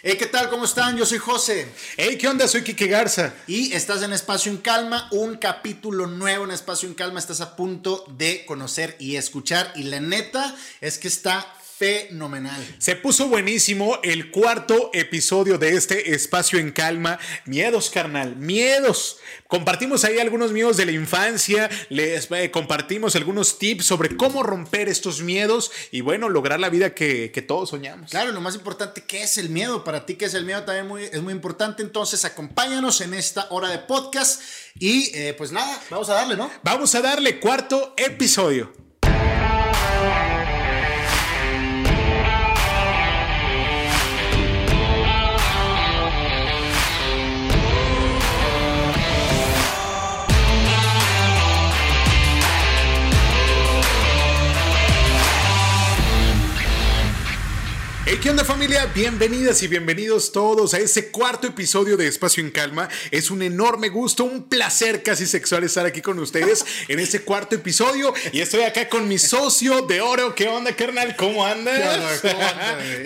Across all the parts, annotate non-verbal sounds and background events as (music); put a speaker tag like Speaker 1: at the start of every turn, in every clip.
Speaker 1: Hey, ¿qué tal? ¿Cómo están? Yo soy José.
Speaker 2: Hey, ¿qué onda? Soy Kike Garza.
Speaker 1: Y estás en Espacio en Calma, un capítulo nuevo en Espacio en Calma. Estás a punto de conocer y escuchar. Y la neta es que está fenomenal.
Speaker 2: Se puso buenísimo el cuarto episodio de este espacio en calma. Miedos, carnal, miedos. Compartimos ahí algunos miedos de la infancia, les eh, compartimos algunos tips sobre cómo romper estos miedos y bueno, lograr la vida que, todos soñamos.
Speaker 1: Claro, lo más importante, ¿qué es el miedo? Para ti, ¿qué es el miedo? También muy, es muy importante. Entonces, acompáñanos en esta hora de podcast y eh, pues nada, vamos a darle, ¿no?
Speaker 2: Vamos a darle cuarto episodio. ¿Qué onda familia? Bienvenidas y bienvenidos todos a ese cuarto episodio de Espacio en Calma. Es un enorme gusto, un placer casi sexual estar aquí con ustedes (laughs) en ese cuarto episodio. Y estoy acá con mi socio de oro. ¿Qué onda, carnal? ¿Cómo andas?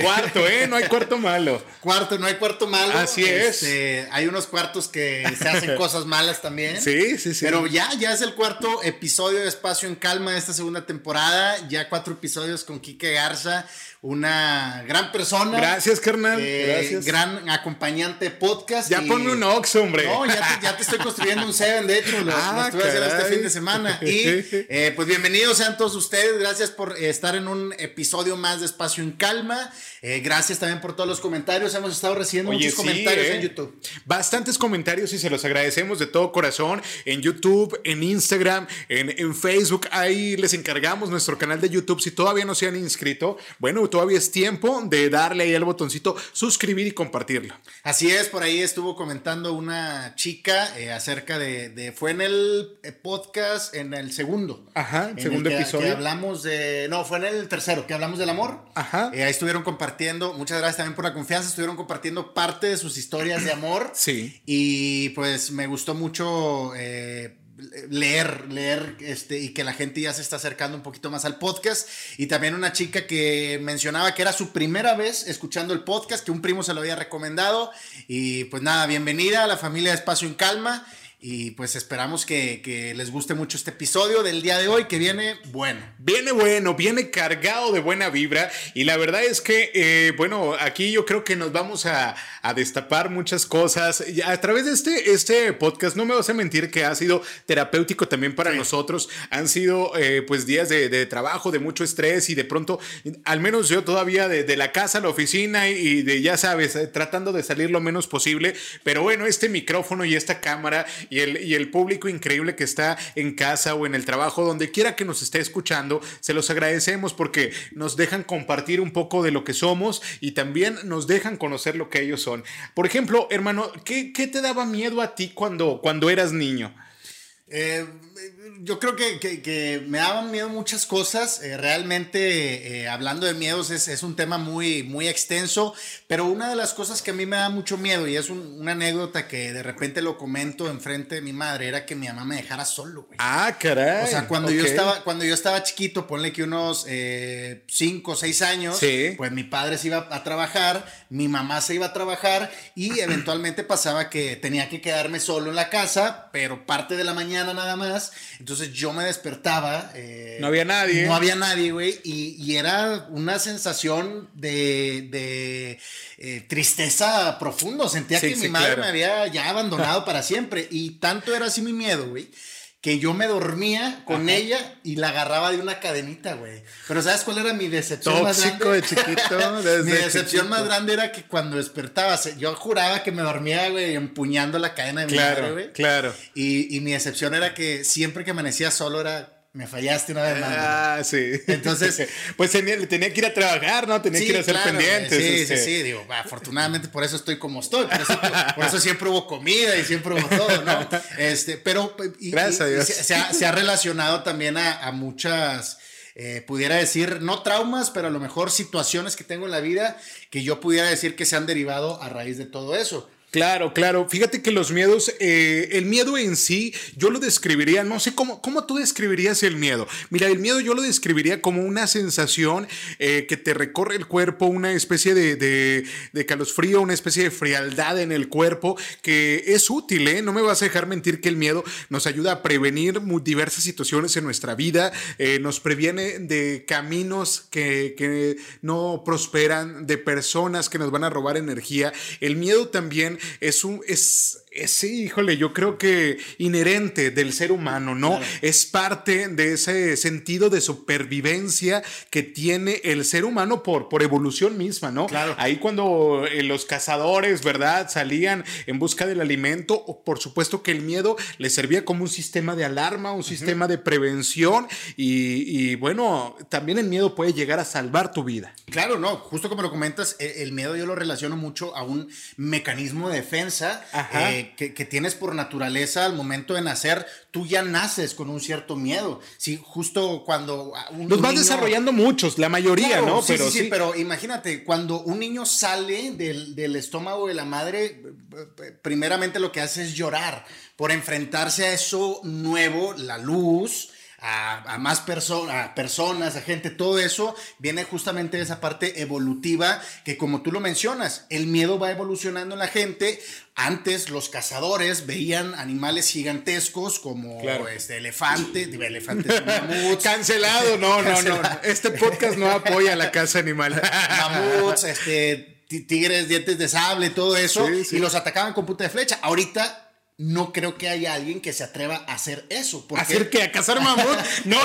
Speaker 2: cuarto, ¿eh? No hay cuarto malo.
Speaker 1: Cuarto, no hay cuarto malo.
Speaker 2: Así es.
Speaker 1: Este, hay unos cuartos que se hacen (laughs) cosas malas también.
Speaker 2: Sí, sí, sí.
Speaker 1: Pero ya, ya es el cuarto episodio de Espacio en Calma de esta segunda temporada. Ya cuatro episodios con Kike Garza una gran persona.
Speaker 2: Gracias, carnal.
Speaker 1: Eh,
Speaker 2: Gracias.
Speaker 1: Gran acompañante de podcast.
Speaker 2: Ya ponme un Ox, hombre.
Speaker 1: No, ya te, estoy construyendo un Seven, de hecho, lo, (laughs) ah, estuve haciendo este fin de semana. Y (laughs) eh, pues bienvenidos sean todos ustedes. Gracias por estar en un episodio más de Espacio en Calma. Eh, gracias también por todos los comentarios. Hemos estado recibiendo muchos comentarios en YouTube.
Speaker 2: Bastantes comentarios y se los agradecemos de todo corazón. En YouTube, en Instagram, en, en Facebook. Ahí les encargamos nuestro canal de YouTube. Si todavía no se han inscrito, bueno, todavía es tiempo de darle ahí al botoncito suscribir y compartirlo.
Speaker 1: Así es, por ahí estuvo comentando una chica eh, acerca de, fue en el eh, podcast, en el segundo.
Speaker 2: Ajá, segundo episodio.
Speaker 1: Que hablamos de, no, fue en el tercero, que hablamos del amor.
Speaker 2: Ajá.
Speaker 1: Eh, ahí estuvieron compartiendo, muchas gracias también por la confianza, estuvieron compartiendo parte de sus historias de amor.
Speaker 2: Sí.
Speaker 1: Y pues me gustó mucho leer, leer, este, y que la gente ya se está acercando un poquito más al podcast. Y también una chica que mencionaba que era su primera vez escuchando el podcast, que un primo se lo había recomendado. Y pues nada, bienvenida a la familia de Espacio en Calma. Y pues esperamos que, les guste mucho este episodio del día de hoy, que viene bueno.
Speaker 2: Viene bueno, viene cargado de buena vibra. Y la verdad es que, eh, bueno, aquí yo creo que nos vamos a, destapar muchas cosas. A través de este, este podcast, no me vas a mentir que ha sido terapéutico también para nosotros. Han sido eh, pues días de, trabajo, de mucho estrés y de pronto, al menos yo todavía de, la casa a la oficina y de, ya sabes, tratando de salir lo menos posible. Pero bueno, este micrófono y esta cámara y el, y el público increíble que está en casa o en el trabajo, donde quiera que nos esté escuchando, se los agradecemos porque nos dejan compartir un poco de lo que somos y también nos dejan conocer lo que ellos son. Por ejemplo, hermano, ¿qué, qué te daba miedo a ti cuando, cuando eras niño?
Speaker 1: Eh, yo creo que, me daban miedo muchas cosas. Eh, realmente, eh, hablando de miedos, es, un tema muy, muy extenso. Pero una de las cosas que a mí me da mucho miedo, y es una anécdota que de repente lo comento enfrente de mi madre, era que mi mamá me dejara solo,
Speaker 2: Ah, caray.
Speaker 1: O sea, cuando, yo, estaba, cuando yo estaba chiquito, ponle que unos 5 o 6 años, pues mi padre se iba a trabajar, mi mamá se iba a trabajar, y (clears throat) eventualmente pasaba que tenía que quedarme solo en la casa, pero parte de la mañana nada más. Entonces yo me despertaba.
Speaker 2: Eh, no había nadie.
Speaker 1: No había nadie, güey. Y, era una sensación de, eh, tristeza profundo. Sentía que mi madre me había ya (laughs) abandonado para siempre. Y tanto era así mi miedo, güey que yo me dormía con ella y la agarraba de una cadenita, güey. Pero ¿sabes cuál era mi decepción
Speaker 2: más grande? de chiquito. (laughs)
Speaker 1: mi decepción más grande era que cuando despertaba, yo juraba que me dormía, güey, empuñando la cadena de mi
Speaker 2: claro,
Speaker 1: güey.
Speaker 2: Claro.
Speaker 1: Y, y mi decepción era que siempre que amanecía solo era me fallaste una vez más.
Speaker 2: Ah, sí.
Speaker 1: Entonces, (laughs)
Speaker 2: pues tenía, que ir a trabajar, ¿no? Tenía que ir a hacer pendientes.
Speaker 1: Sí, sí, este. sí, digo, afortunadamente por eso estoy como estoy, por eso, siempre hubo comida y siempre hubo todo, ¿no? Este, pero
Speaker 2: Gracias a Dios.
Speaker 1: Se, ha, relacionado también a, muchas, eh, pudiera decir, no traumas, pero a lo mejor situaciones que tengo en la vida que yo pudiera decir que se han derivado a raíz de todo eso.
Speaker 2: Claro, claro. Fíjate que los miedos, eh, el miedo en sí, yo lo describiría, no sé cómo, cómo tú describirías el miedo. Mira, el miedo yo lo describiría como una sensación eh, que te recorre el cuerpo, una especie de, de, calosfrío, una especie de frialdad en el cuerpo que es útil, ¿eh? No me vas a dejar mentir que el miedo nos ayuda a prevenir diversas situaciones en nuestra vida, eh, nos previene de caminos que, que no prosperan, de personas que nos van a robar energía. El miedo también es un, es, Sí, híjole, yo creo que inherente del ser humano, ¿no? Es parte de ese sentido de supervivencia que tiene el ser humano por, por evolución misma, ¿no?
Speaker 1: Claro.
Speaker 2: Ahí cuando eh, los cazadores, ¿verdad? Salían en busca del alimento, por supuesto que el miedo les servía como un sistema de alarma, un sistema de prevención y, bueno, también el miedo puede llegar a salvar tu vida.
Speaker 1: Claro, no, justo como lo comentas, e, el, miedo yo lo relaciono mucho a un mecanismo de defensa. Ajá. Eh, que, tienes por naturaleza al momento de nacer, tú ya naces con un cierto miedo. Sí, justo cuando...
Speaker 2: Un, Los vas desarrollando muchos, la mayoría, ¿no?
Speaker 1: Sí, pero sí, sí, pero imagínate, cuando un niño sale del, del estómago de la madre, primeramente lo que hace es llorar por enfrentarse a eso nuevo, la luz, a, más personas, a gente, todo eso viene justamente de esa parte evolutiva que como tú lo mencionas, el miedo va evolucionando en la gente. Antes los cazadores veían animales gigantescos como este elefante, elefantes, (laughs)
Speaker 2: mamuts. Cancelado, no, no, no. Este podcast no apoya la caza animal. (laughs)
Speaker 1: mamuts, este tigres, dientes de sable, todo eso, y los atacaban con puta de flecha. Ahorita no creo que haya alguien que se atreva a hacer eso.
Speaker 2: ¿Hacer qué? ¿A cazar mamut? (laughs) no,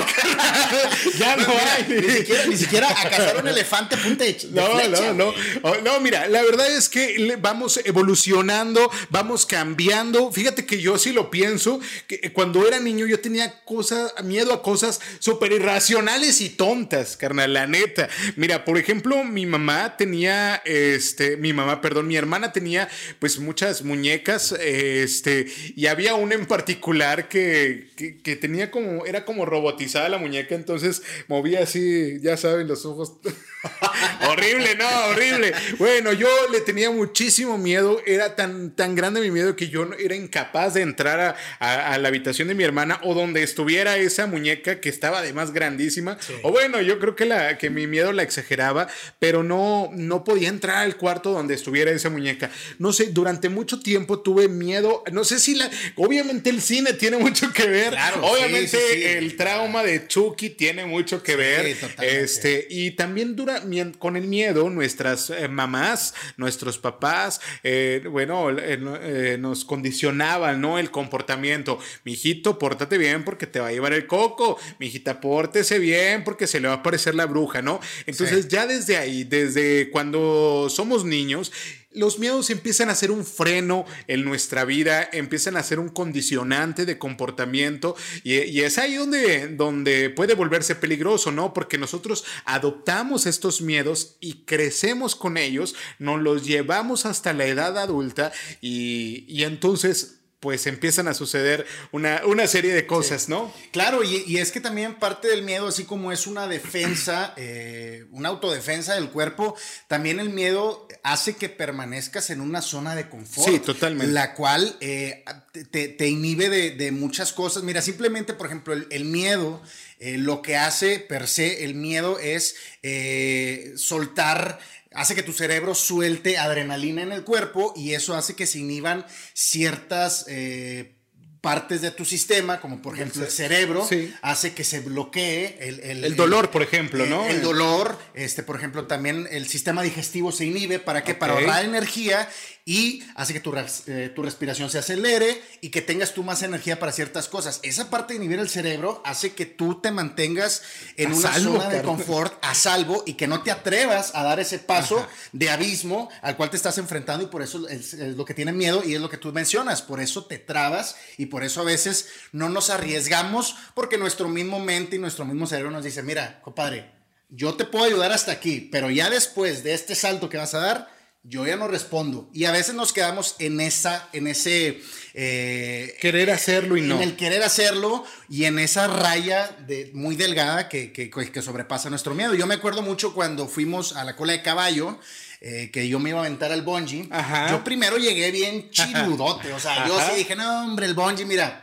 Speaker 2: ya no,
Speaker 1: hay. Ni siquiera, a cazar un elefante punta de,
Speaker 2: no, No, no, oh, no. mira, la verdad es que vamos evolucionando, vamos cambiando. Fíjate que yo sí lo pienso, que cuando era niño yo tenía cosas, miedo a cosas súper irracionales y tontas, carnal, la neta. Mira, por ejemplo, mi mamá tenía, este, mi mamá, perdón, mi hermana tenía pues muchas muñecas, este, y había una en particular que, que, tenía como, era como robotizada la muñeca, entonces movía así, ya saben, los ojos. (laughs) horrible, no, horrible. Bueno, yo le tenía muchísimo miedo, era tan, tan grande mi miedo que yo era incapaz de entrar a, a, la habitación de mi hermana o donde estuviera esa muñeca que estaba además grandísima. O bueno, yo creo que, la, que mi miedo la exageraba, pero no, no podía entrar al cuarto donde estuviera esa muñeca. No sé, durante mucho tiempo tuve miedo, no sé si la. Obviamente el cine tiene mucho que ver. obviamente el trauma de Chucky tiene mucho que ver. Este, y también con el miedo, nuestras eh, mamás, nuestros papás, eh, bueno, eh, nos condicionaban, ¿no? El comportamiento. Mijito, pórtate bien porque te va a llevar el coco. Mijita, pórtese bien porque se le va a aparecer la bruja, ¿no? Entonces, ya desde ahí, desde cuando somos niños, los miedos empiezan a ser un freno en nuestra vida, empiezan a ser un condicionante de comportamiento y, es ahí donde, donde puede volverse peligroso, ¿no? Porque nosotros adoptamos estos miedos y crecemos con ellos, nos los llevamos hasta la edad adulta y, y entonces pues empiezan a suceder una, una serie de cosas, ¿no?
Speaker 1: Claro, y, es que también parte del miedo, así como es una defensa, (clears throat) eh, una autodefensa del cuerpo, también el miedo hace que permanezcas en una zona de confort.
Speaker 2: Sí, totalmente.
Speaker 1: La cual eh, te, inhibe de, muchas cosas. Mira, simplemente, por ejemplo, el, miedo, eh, lo que hace per se el miedo es soltar hace que tu cerebro suelte adrenalina en el cuerpo y eso hace que se inhiban ciertas eh, partes de tu sistema, como por ejemplo el cerebro, hace que se bloquee el,
Speaker 2: el, dolor, por ejemplo, ¿no?
Speaker 1: El, dolor, este, por ejemplo, también el sistema digestivo se inhibe, ¿para qué? Para ahorrar energía y hace que tu, eh, tu, respiración se acelere y que tengas tú más energía para ciertas cosas. Esa parte de inhibir el cerebro hace que tú te mantengas en una zona de confort a salvo y que no te atrevas a dar ese paso de abismo al cual te estás enfrentando y por eso es, lo que tiene miedo y es lo que tú mencionas. Por eso te trabas y por eso a veces no nos arriesgamos porque nuestro mismo mente y nuestro mismo cerebro nos dice, mira, compadre, yo te puedo ayudar hasta aquí, pero ya después de este salto que vas a dar, yo ya no respondo. Y a veces nos quedamos en esa, en ese...
Speaker 2: Eh, querer hacerlo y no.
Speaker 1: En el querer hacerlo y en esa raya de, muy delgada que, que, que sobrepasa nuestro miedo. Yo me acuerdo mucho cuando fuimos a la cola de caballo. Eh, que yo me iba a aventar al bungee. Yo primero llegué bien (laughs) chiludote. O sea, yo sí dije, no, hombre, el bungee, mira,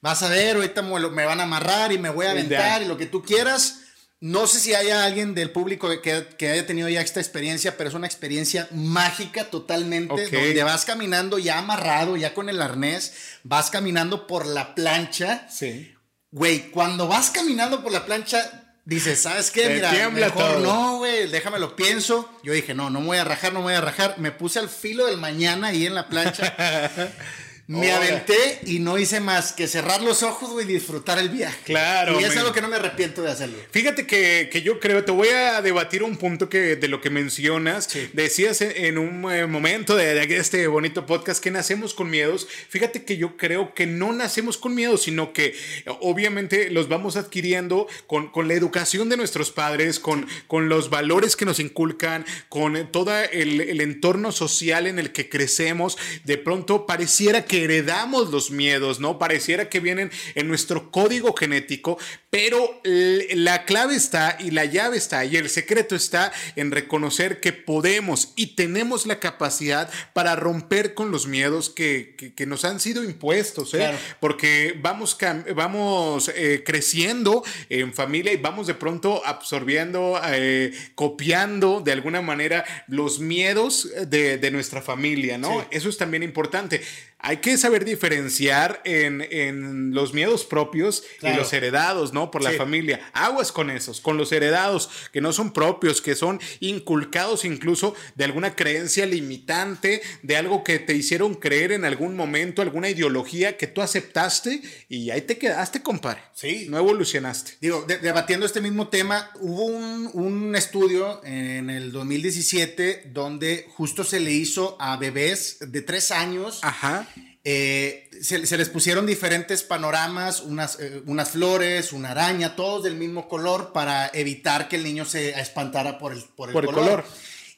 Speaker 1: vas a ver, ahorita me van a amarrar y me voy a aventar y lo que tú quieras. No sé si haya alguien del público que, que, haya tenido ya esta experiencia, pero es una experiencia mágica totalmente, donde vas caminando ya amarrado, ya con el arnés, vas caminando por la plancha. Sí. Güey, cuando vas caminando por la plancha, dices, ¿sabes qué? Mira, mejor no, güey, déjame lo pienso. Yo dije, no, no me voy a rajar, no me voy a rajar. Me puse al filo del mañana ahí en la plancha. (laughs) Me aventé y no hice más que cerrar los ojos, y disfrutar el viaje. Claro. Y es algo que no me arrepiento de hacerlo.
Speaker 2: Fíjate que, yo creo, te voy a debatir un punto que de lo que mencionas. Decías en, un eh, momento de, este bonito podcast que nacemos con miedos. Fíjate que yo creo que no nacemos con miedos, sino que obviamente los vamos adquiriendo con, la educación de nuestros padres, con, con los valores que nos inculcan, con todo el, el entorno social en el que crecemos. De pronto pareciera que heredamos los miedos, ¿no? Pareciera que vienen en nuestro código genético, pero la clave está y la llave está y el secreto está en reconocer que podemos y tenemos la capacidad para romper con los miedos que, nos han sido impuestos, ¿eh? Porque vamos, vamos eh, creciendo en familia y vamos de pronto absorbiendo, eh, copiando de alguna manera los miedos de, nuestra familia, ¿no? Eso es también importante. Hay que saber diferenciar en, los miedos propios y los heredados, ¿no? Por la familia. Aguas con esos, con los heredados, que no son propios, que son inculcados incluso de alguna creencia limitante, de algo que te hicieron creer en algún momento, alguna ideología que tú aceptaste y ahí te quedaste, compadre. Sí. No evolucionaste.
Speaker 1: Digo, debatiendo este mismo tema, hubo un, un estudio en el 2017 donde justo se le hizo a bebés de tres años. Ajá eh, se, les pusieron diferentes panoramas, unas, eh, unas, flores, una araña, todos del mismo color para evitar que el niño se espantara por el, por el, color.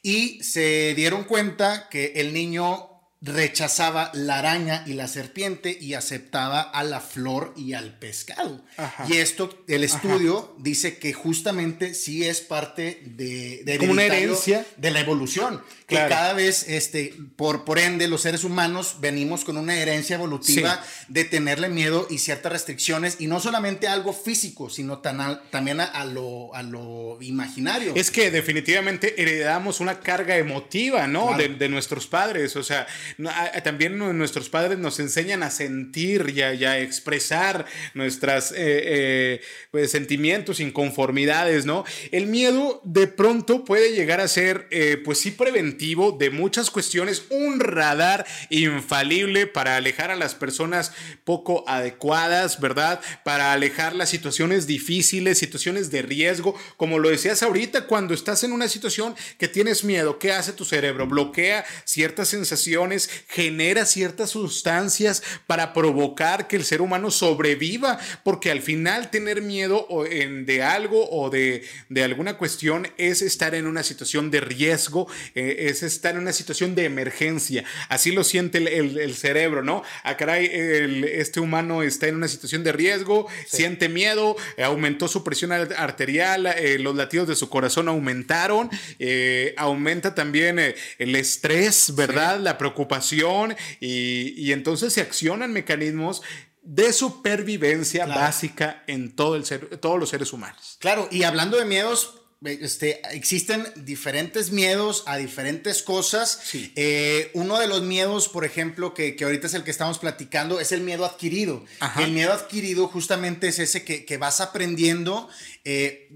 Speaker 1: Y se dieron cuenta que el niño rechazaba la araña y la serpiente y aceptaba a la flor y al pescado. Y esto, el estudio dice que justamente sí es parte de, de
Speaker 2: una herencia
Speaker 1: de la evolución. Que cada vez, este, por, por ende, los seres humanos venimos con una herencia evolutiva de tenerle miedo y ciertas restricciones, y no solamente algo físico, sino también a, lo, a lo imaginario.
Speaker 2: Es que definitivamente heredamos una carga emotiva, ¿no? De, de nuestros padres. O sea, también nuestros padres nos enseñan a sentir y a, expresar nuestros eh, eh, pues, sentimientos, inconformidades, ¿no? El miedo de pronto puede llegar a ser, eh, pues sí, preventivo de muchas cuestiones, un radar infalible para alejar a las personas poco adecuadas, ¿verdad? Para alejar las situaciones difíciles, situaciones de riesgo, como lo decías ahorita, cuando estás en una situación que tienes miedo, ¿qué hace tu cerebro? Bloquea ciertas sensaciones genera ciertas sustancias para provocar que el ser humano sobreviva, porque al final tener miedo de algo o de, alguna cuestión es estar en una situación de riesgo, eh, es estar en una situación de emergencia. Así lo siente el, cerebro, ¿no? Ah, caray, este humano está en una situación de riesgo, siente miedo, aumentó su presión arterial, eh, los latidos de su corazón aumentaron, eh, aumenta también el estrés, ¿verdad? La preocupación y, entonces se accionan mecanismos de supervivencia básica en todo el ser, todos los seres humanos.
Speaker 1: Claro, y hablando de miedos, este, existen diferentes miedos a diferentes cosas. Eh, uno de los miedos, por ejemplo, que, ahorita es el que estamos platicando, es el miedo adquirido. El miedo adquirido justamente es ese que, vas aprendiendo. Eh,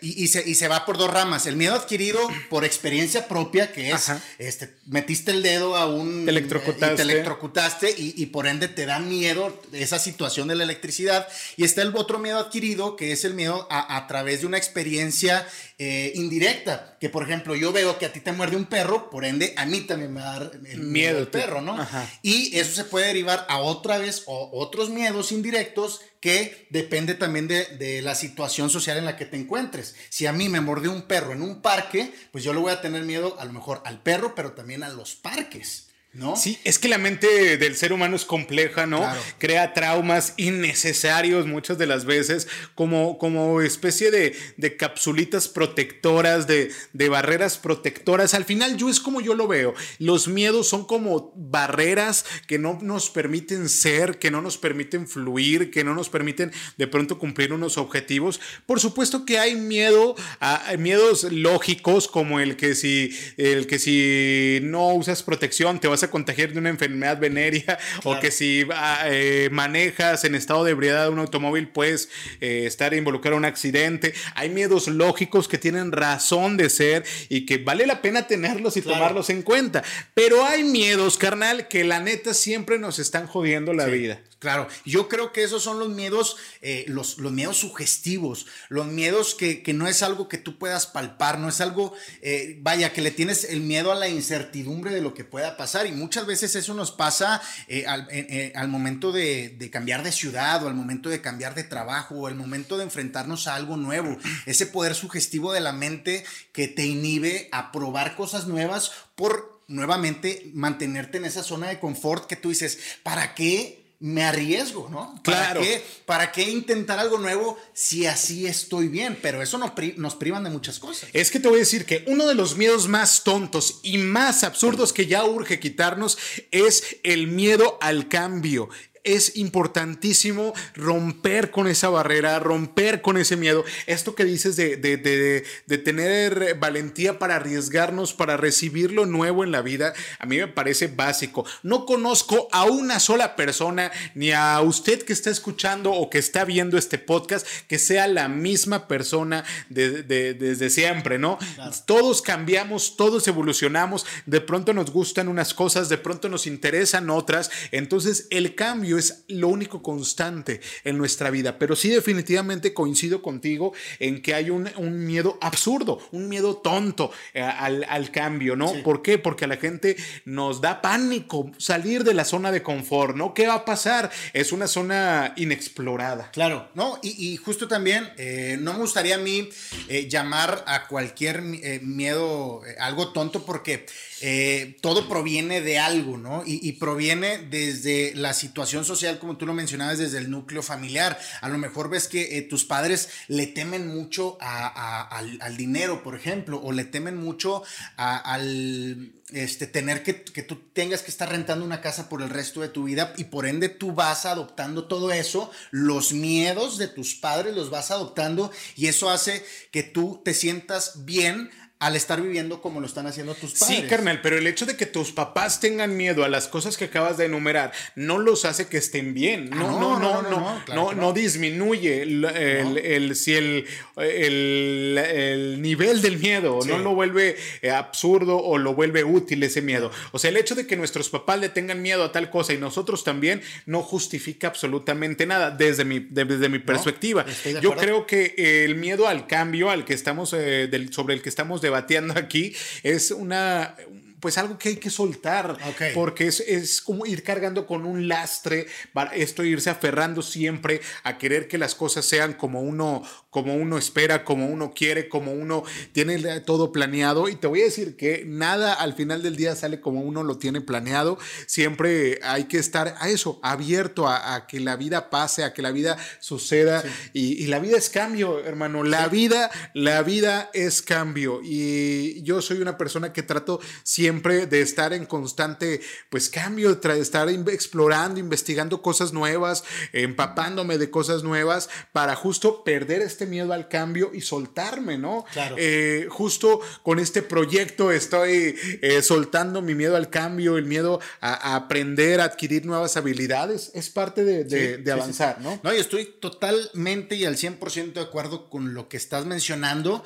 Speaker 1: y, se, va por dos ramas. El miedo adquirido por experiencia propia, que es, este, metiste el dedo a un...
Speaker 2: Te electrocutaste.
Speaker 1: Y te electrocutaste y, por ende te da miedo esa situación de la electricidad. Y está el otro miedo adquirido, que es el miedo a, a través de una experiencia eh, indirecta. Que por ejemplo, yo veo que a ti te muerde un perro, por ende a mí también me da el miedo el perro, ¿no? Y eso se puede derivar a otra vez o otros miedos indirectos que depende también de, de, la situación social en la que te encuentres. Si a mí me mordió un perro en un parque, pues yo le voy a tener miedo a lo mejor al perro, pero también a los parques. ¿No?
Speaker 2: Sí, es que la mente del ser humano es compleja, ¿no? Crea traumas innecesarios muchas de las veces, como, como especie de, de capsulitas protectoras, de, de, barreras protectoras. Al final, yo es como yo lo veo. Los miedos son como barreras que no nos permiten ser, que no nos permiten fluir, que no nos permiten de pronto cumplir unos objetivos. Por supuesto que hay miedo, a, miedos lógicos, como el que si, el que si no usas protección te vas a contagiar de una enfermedad venérea claro. o que si eh, manejas en estado de ebriedad un automóvil puedes eh, estar involucrado en un accidente. Hay miedos lógicos que tienen razón de ser y que vale la pena tenerlos y claro. tomarlos en cuenta. Pero hay miedos, carnal, que la neta siempre nos están jodiendo la sí. vida.
Speaker 1: Claro, yo creo que esos son los miedos, eh, los, los, miedos sugestivos, los miedos que, que, no es algo que tú puedas palpar, no es algo, eh, vaya, que le tienes el miedo a la incertidumbre de lo que pueda pasar y muchas veces eso nos pasa eh, al, al, momento de, de, cambiar de ciudad o al momento de cambiar de trabajo o al momento de enfrentarnos a algo nuevo, (clears throat) ese poder sugestivo de la mente que te inhibe a probar cosas nuevas por nuevamente mantenerte en esa zona de confort que tú dices, ¿para qué? Me arriesgo, ¿no? ¿Para
Speaker 2: claro.
Speaker 1: Qué, ¿Para qué intentar algo nuevo si así estoy bien? Pero eso nos, pri nos privan de muchas cosas.
Speaker 2: Es que te voy a decir que uno de los miedos más tontos y más absurdos que ya urge quitarnos es el miedo al cambio es importantísimo romper con esa barrera, romper con ese miedo. Esto que dices de, de, de, de, tener valentía para arriesgarnos, para recibir lo nuevo en la vida, a mí me parece básico. No conozco a una sola persona, ni a usted que está escuchando o que está viendo este podcast, que sea la misma persona desde siempre, ¿no? Claro. Todos cambiamos, todos evolucionamos, de pronto nos gustan unas cosas, de pronto nos interesan otras, entonces el cambio es lo único constante en nuestra vida. Pero sí definitivamente coincido contigo en que hay un, un miedo absurdo, un miedo tonto eh, al, al, cambio, ¿no? Sí. ¿Por qué? Porque a la gente nos da pánico salir de la zona de confort, ¿no? ¿Qué va a pasar? Es una zona inexplorada.
Speaker 1: Claro, ¿no? Y, y justo también, eh, no me gustaría a mí eh, llamar a cualquier miedo algo tonto porque eh, todo proviene de algo, ¿no? Y, proviene desde la situación social, como tú lo mencionabas, desde el núcleo familiar. A lo mejor ves que eh, tus padres le temen mucho al, dinero, por ejemplo, o le temen mucho al este, tener que tú tengas que estar rentando una casa por el resto de tu vida y por ende tú vas adoptando todo eso, los miedos de tus padres los vas adoptando y eso hace que tú te sientas bien al estar viviendo como lo están haciendo tus padres.
Speaker 2: Sí, carnal, pero el hecho de que tus papás tengan miedo a las cosas que acabas de enumerar no los hace que estén bien. No, no, no, no, no, no, no, disminuye el, el, el, si el, el, el, nivel del miedo, no lo vuelve eh, absurdo o lo vuelve útil ese miedo. O sea, el hecho de que nuestros papás le tengan miedo a tal cosa y nosotros también no justifica absolutamente nada desde mi, desde mi perspectiva. Yo creo que el miedo al cambio al que estamos, eh, sobre el que estamos debatiendo aquí es una pues algo que hay que soltar, okay. porque es, es, como ir cargando con un lastre, para esto irse aferrando siempre a querer que las cosas sean como uno, como uno espera, como uno quiere, como uno tiene todo planeado. Y te voy a decir que nada al final del día sale como uno lo tiene planeado. Siempre hay que estar a eso, abierto a, a que la vida pase, a que la vida suceda. Sí. Y, y, la vida es cambio, hermano. La sí. vida, la vida es cambio. Y yo soy una persona que trato siempre siempre de estar en constante pues cambio, de estar explorando, investigando cosas nuevas, empapándome de cosas nuevas para justo perder este miedo al cambio y soltarme, ¿no?
Speaker 1: Claro.
Speaker 2: Eh, justo con este proyecto estoy eh, soltando mi miedo al cambio, el miedo a, a, aprender, a adquirir nuevas habilidades, es parte de, de, sí, de avanzar, sí, ¿no?
Speaker 1: No, y estoy totalmente y al 100% de acuerdo con lo que estás mencionando.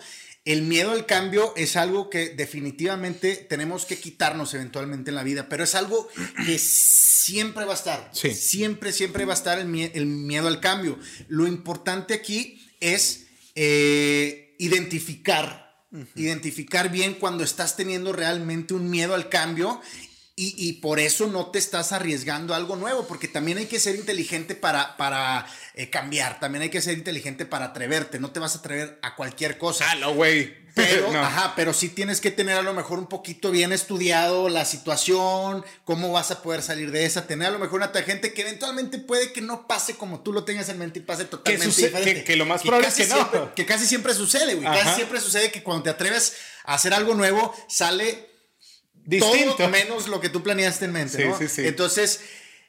Speaker 1: El miedo al cambio es algo que definitivamente tenemos que quitarnos eventualmente en la vida, pero es algo que siempre va a estar.
Speaker 2: Sí.
Speaker 1: Siempre, siempre va a estar el, mie el miedo al cambio. Lo importante aquí es eh, identificar, uh -huh. identificar bien cuando estás teniendo realmente un miedo al cambio y, por eso no te estás arriesgando algo nuevo, porque también hay que ser inteligente para, para eh, cambiar, también hay que ser inteligente para atreverte, no te vas a atrever a cualquier cosa.
Speaker 2: Ah, no, güey.
Speaker 1: Pero, (laughs) ajá, pero sí tienes que tener a lo mejor un poquito bien estudiado la situación, cómo vas a poder salir de esa, tener a lo mejor una gente que eventualmente puede que no pase como tú lo tengas en mente y pase totalmente diferente.
Speaker 2: Que, lo más probable es que no.
Speaker 1: que casi siempre sucede, güey. Casi siempre sucede que cuando te atreves a hacer algo nuevo, sale distinto. Todo menos lo que tú planeaste en mente, ¿no? Entonces,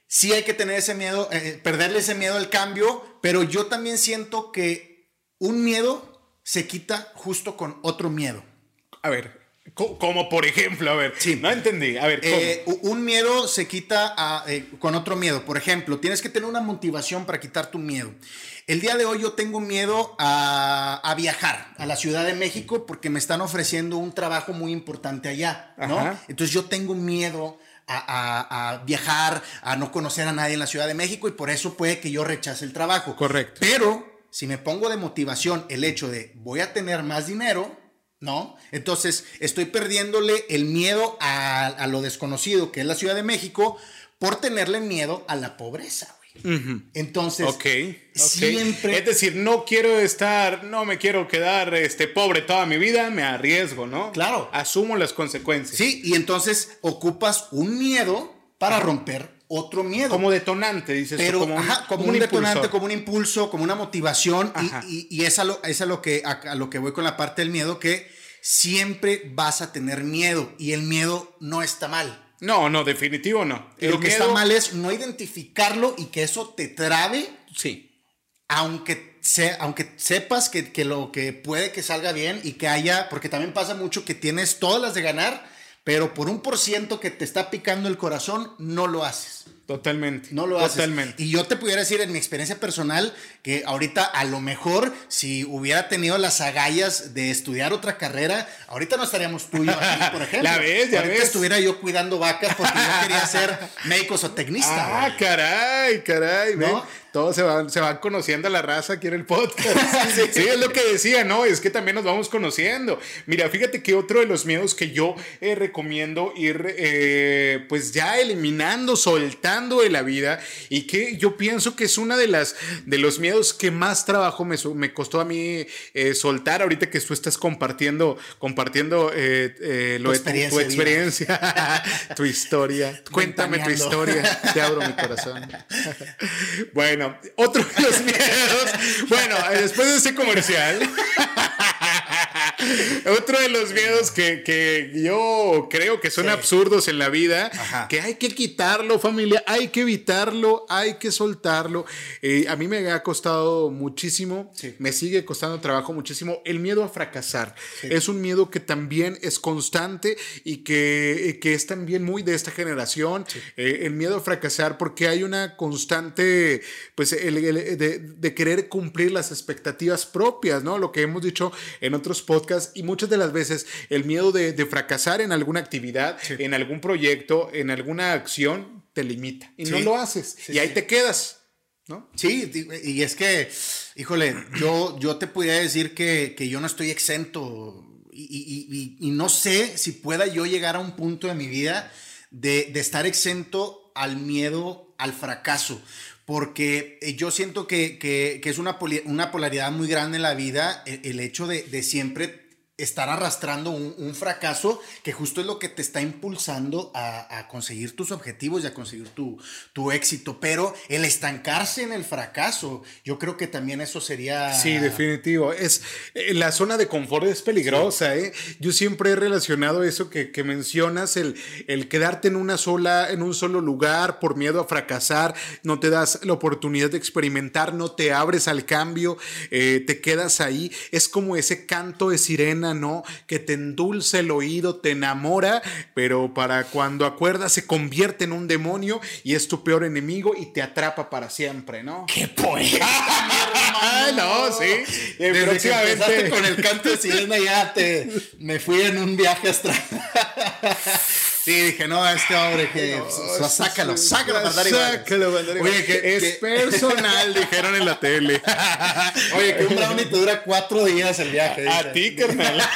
Speaker 1: sí hay que tener ese miedo, eh, perderle ese miedo al cambio, pero yo también siento que un miedo se quita justo con otro miedo.
Speaker 2: A ver, como por ejemplo, a ver, sí. no entendí. A ver,
Speaker 1: eh, un miedo se quita eh, con otro miedo. Por ejemplo, tienes que tener una motivación para quitar tu miedo. El día de hoy yo tengo miedo a, viajar a la Ciudad de México porque me están ofreciendo un trabajo muy importante allá, ¿no? Entonces yo tengo miedo a, viajar, a no conocer a nadie en la Ciudad de México y por eso puede que yo rechace el trabajo.
Speaker 2: Correcto.
Speaker 1: Pero si me pongo de motivación el hecho de voy a tener más dinero, ¿no? Entonces estoy perdiéndole el miedo a, a lo desconocido que es la Ciudad de México por tenerle miedo a la pobreza. Entonces, siempre.
Speaker 2: Es decir, no quiero estar, no me quiero quedar este, pobre toda mi vida, me arriesgo, ¿no?
Speaker 1: Claro.
Speaker 2: Asumo las consecuencias.
Speaker 1: Sí, y entonces ocupas un miedo para romper otro miedo.
Speaker 2: Como detonante, dices.
Speaker 1: Pero, como un, como, un, detonante, como un impulso, como una motivación. Y, y, es, a lo, es a lo, que, a lo que voy con la parte del miedo, que siempre vas a tener miedo y el miedo no está mal.
Speaker 2: No, no, definitivo no.
Speaker 1: Lo que está mal es no identificarlo y que eso te trabe.
Speaker 2: Sí.
Speaker 1: Aunque, aunque sepas que, que, lo que puede que salga bien y que haya, porque también pasa mucho que tienes todas las de ganar, pero por un por ciento que te está picando el corazón, no lo haces.
Speaker 2: Totalmente.
Speaker 1: No lo haces. Totalmente. Y yo te pudiera decir en mi experiencia personal que ahorita a lo mejor si hubiera tenido las agallas de estudiar otra carrera, ahorita no estaríamos tú y yo aquí, por (laughs) ejemplo.
Speaker 2: La ves, ya
Speaker 1: ahorita estuviera yo cuidando vacas porque yo quería ser (laughs) médico o tecnista.
Speaker 2: Ah, caray, caray. ¿no? Todos se van, se van conociendo a la raza aquí en el podcast. (laughs) sí, es lo que decía, ¿no? Es que también nos vamos conociendo. Mira, fíjate que otro de los miedos que yo eh, recomiendo ir, eh, pues ya eliminando, soltando de la vida y que yo pienso que es una de las, de los miedos que más trabajo me, me costó a mí eh, soltar ahorita que tú estás compartiendo, compartiendo lo de tu, experiencia, (laughs) tu historia. Cuéntame tu historia, te abro mi corazón. (laughs) bueno otro de los miedos. Bueno, después de ese comercial. (laughs) (laughs) Otro de los miedos que, yo creo que son absurdos en la vida, que hay que quitarlo, familia, hay que evitarlo, hay que soltarlo. Eh, a mí me ha costado muchísimo, me sigue costando trabajo muchísimo el miedo a fracasar. Es un miedo que también es constante y que, que es también muy de esta generación. Eh, el miedo a fracasar porque hay una constante, pues, de, de querer cumplir las expectativas propias, ¿no? Lo que hemos dicho en otros podcasts y muchas de las veces el miedo de, fracasar en alguna actividad, en algún proyecto, en alguna acción, te limita y no lo haces y ahí te quedas. ¿No?
Speaker 1: Sí, y es que, híjole, yo, yo te podría decir que, yo no estoy exento y, no sé si pueda yo llegar a un punto de mi vida de, estar exento al miedo al fracaso porque eh, yo siento que, es una, una, polaridad muy grande en la vida, el, el hecho de, de, siempre estar arrastrando un, fracaso que justo es lo que te está impulsando a, conseguir tus objetivos y a conseguir tu, tu, éxito. Pero el estancarse en el fracaso, yo creo que también eso sería...
Speaker 2: Sí, definitivo. Es, eh, la zona de confort es peligrosa. ¿eh? Yo siempre he relacionado eso que, mencionas, el, el, quedarte en una sola, en un solo lugar por miedo a fracasar, no te das la oportunidad de experimentar, no te abres al cambio, eh, te quedas ahí. Es como ese canto de sirena ¿no? Que te endulce el oído, te enamora, pero para cuando acuerdas se convierte en un demonio y es tu peor enemigo y te atrapa para siempre, ¿no? (laughs)
Speaker 1: ¡Qué poeta!
Speaker 2: no, sí.
Speaker 1: próximamente... con el canto de sirena ya te... Me fui en un viaje astral. (laughs) Sí, dije, no, este hombre que. (laughs) No, sácalo, sácalo, mandar Sácalo,
Speaker 2: Oye, que. Es personal, (laughs) dijeron en la tele.
Speaker 1: Oye, que un brownie te dura cuatro días el viaje.
Speaker 2: A, ti, carnal. (laughs)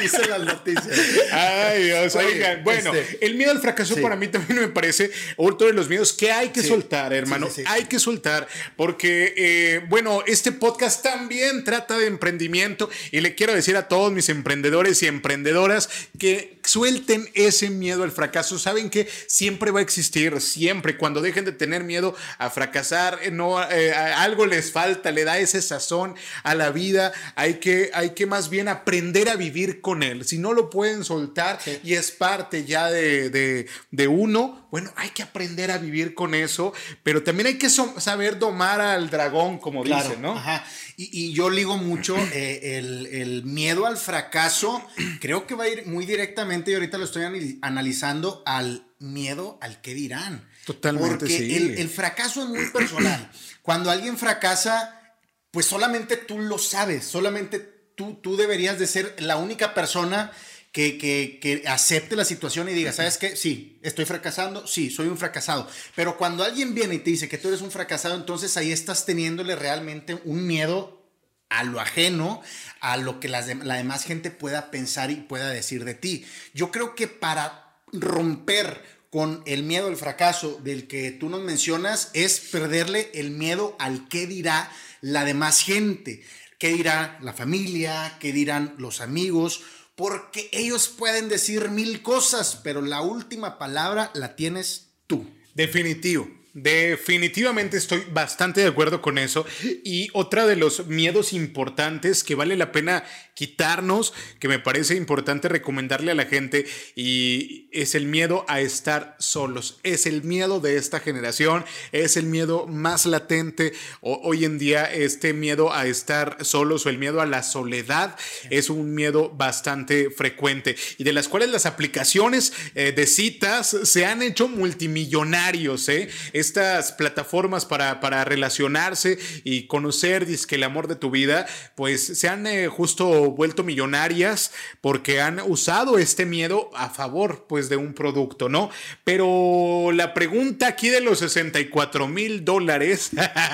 Speaker 1: Dicen las noticias.
Speaker 2: Ay, Dios. Oigan, bueno, este, el miedo al fracaso para mí también me parece otro de los miedos que hay que soltar, hermano. hay que soltar, porque, eh, bueno, este podcast también trata de emprendimiento y le quiero decir a todos mis emprendedores y emprendedoras que suelten ese miedo al fracaso. Saben que siempre va a existir, siempre. Cuando dejen de tener miedo a fracasar, no, eh, algo les falta, le da ese sazón a la vida. Hay que, hay que más bien aprender a vivir con él. Si no lo pueden soltar y es parte ya de, uno, bueno, hay que aprender a vivir con eso, pero también hay que saber domar al dragón, como dicen, ¿no?
Speaker 1: Ajá. Y, yo ligo mucho (clears throat) eh, el, miedo al fracaso, creo que va a ir muy directamente, y ahorita lo estoy analizando, al miedo al que dirán.
Speaker 2: Totalmente.
Speaker 1: Porque el, fracaso es muy personal. Cuando alguien fracasa, pues solamente tú lo sabes, solamente tú, tú deberías de ser la única persona que, que, acepte la situación y diga, ¿sabes qué? Sí, estoy fracasando, sí, soy un fracasado. Pero cuando alguien viene y te dice que tú eres un fracasado, entonces ahí estás teniéndole realmente un miedo a lo ajeno, a lo que la demás gente pueda pensar y pueda decir de ti. Yo creo que para romper con el miedo al fracaso del que tú nos mencionas es perderle el miedo al qué dirá la demás gente, qué dirá la familia, qué dirán los amigos, porque ellos pueden decir mil cosas, pero la última palabra la tienes tú.
Speaker 2: Definitivo. Definitivamente estoy bastante de acuerdo con eso. Y otra de los miedos importantes que vale la pena quitarnos, que me parece importante recomendarle a la gente, y es el miedo a estar solos. Es el miedo de esta generación, es el miedo más latente hoy en día, este miedo a estar solos o el miedo a la soledad es un miedo bastante frecuente y de las cuales las aplicaciones eh, de citas se han hecho multimillonarios. ¿eh? Estas plataformas para, para relacionarse y conocer que el amor de tu vida, pues se han eh, justo vuelto millonarias porque han usado este miedo a favor pues de un producto, ¿no? Pero la pregunta aquí de los 64 mil dólares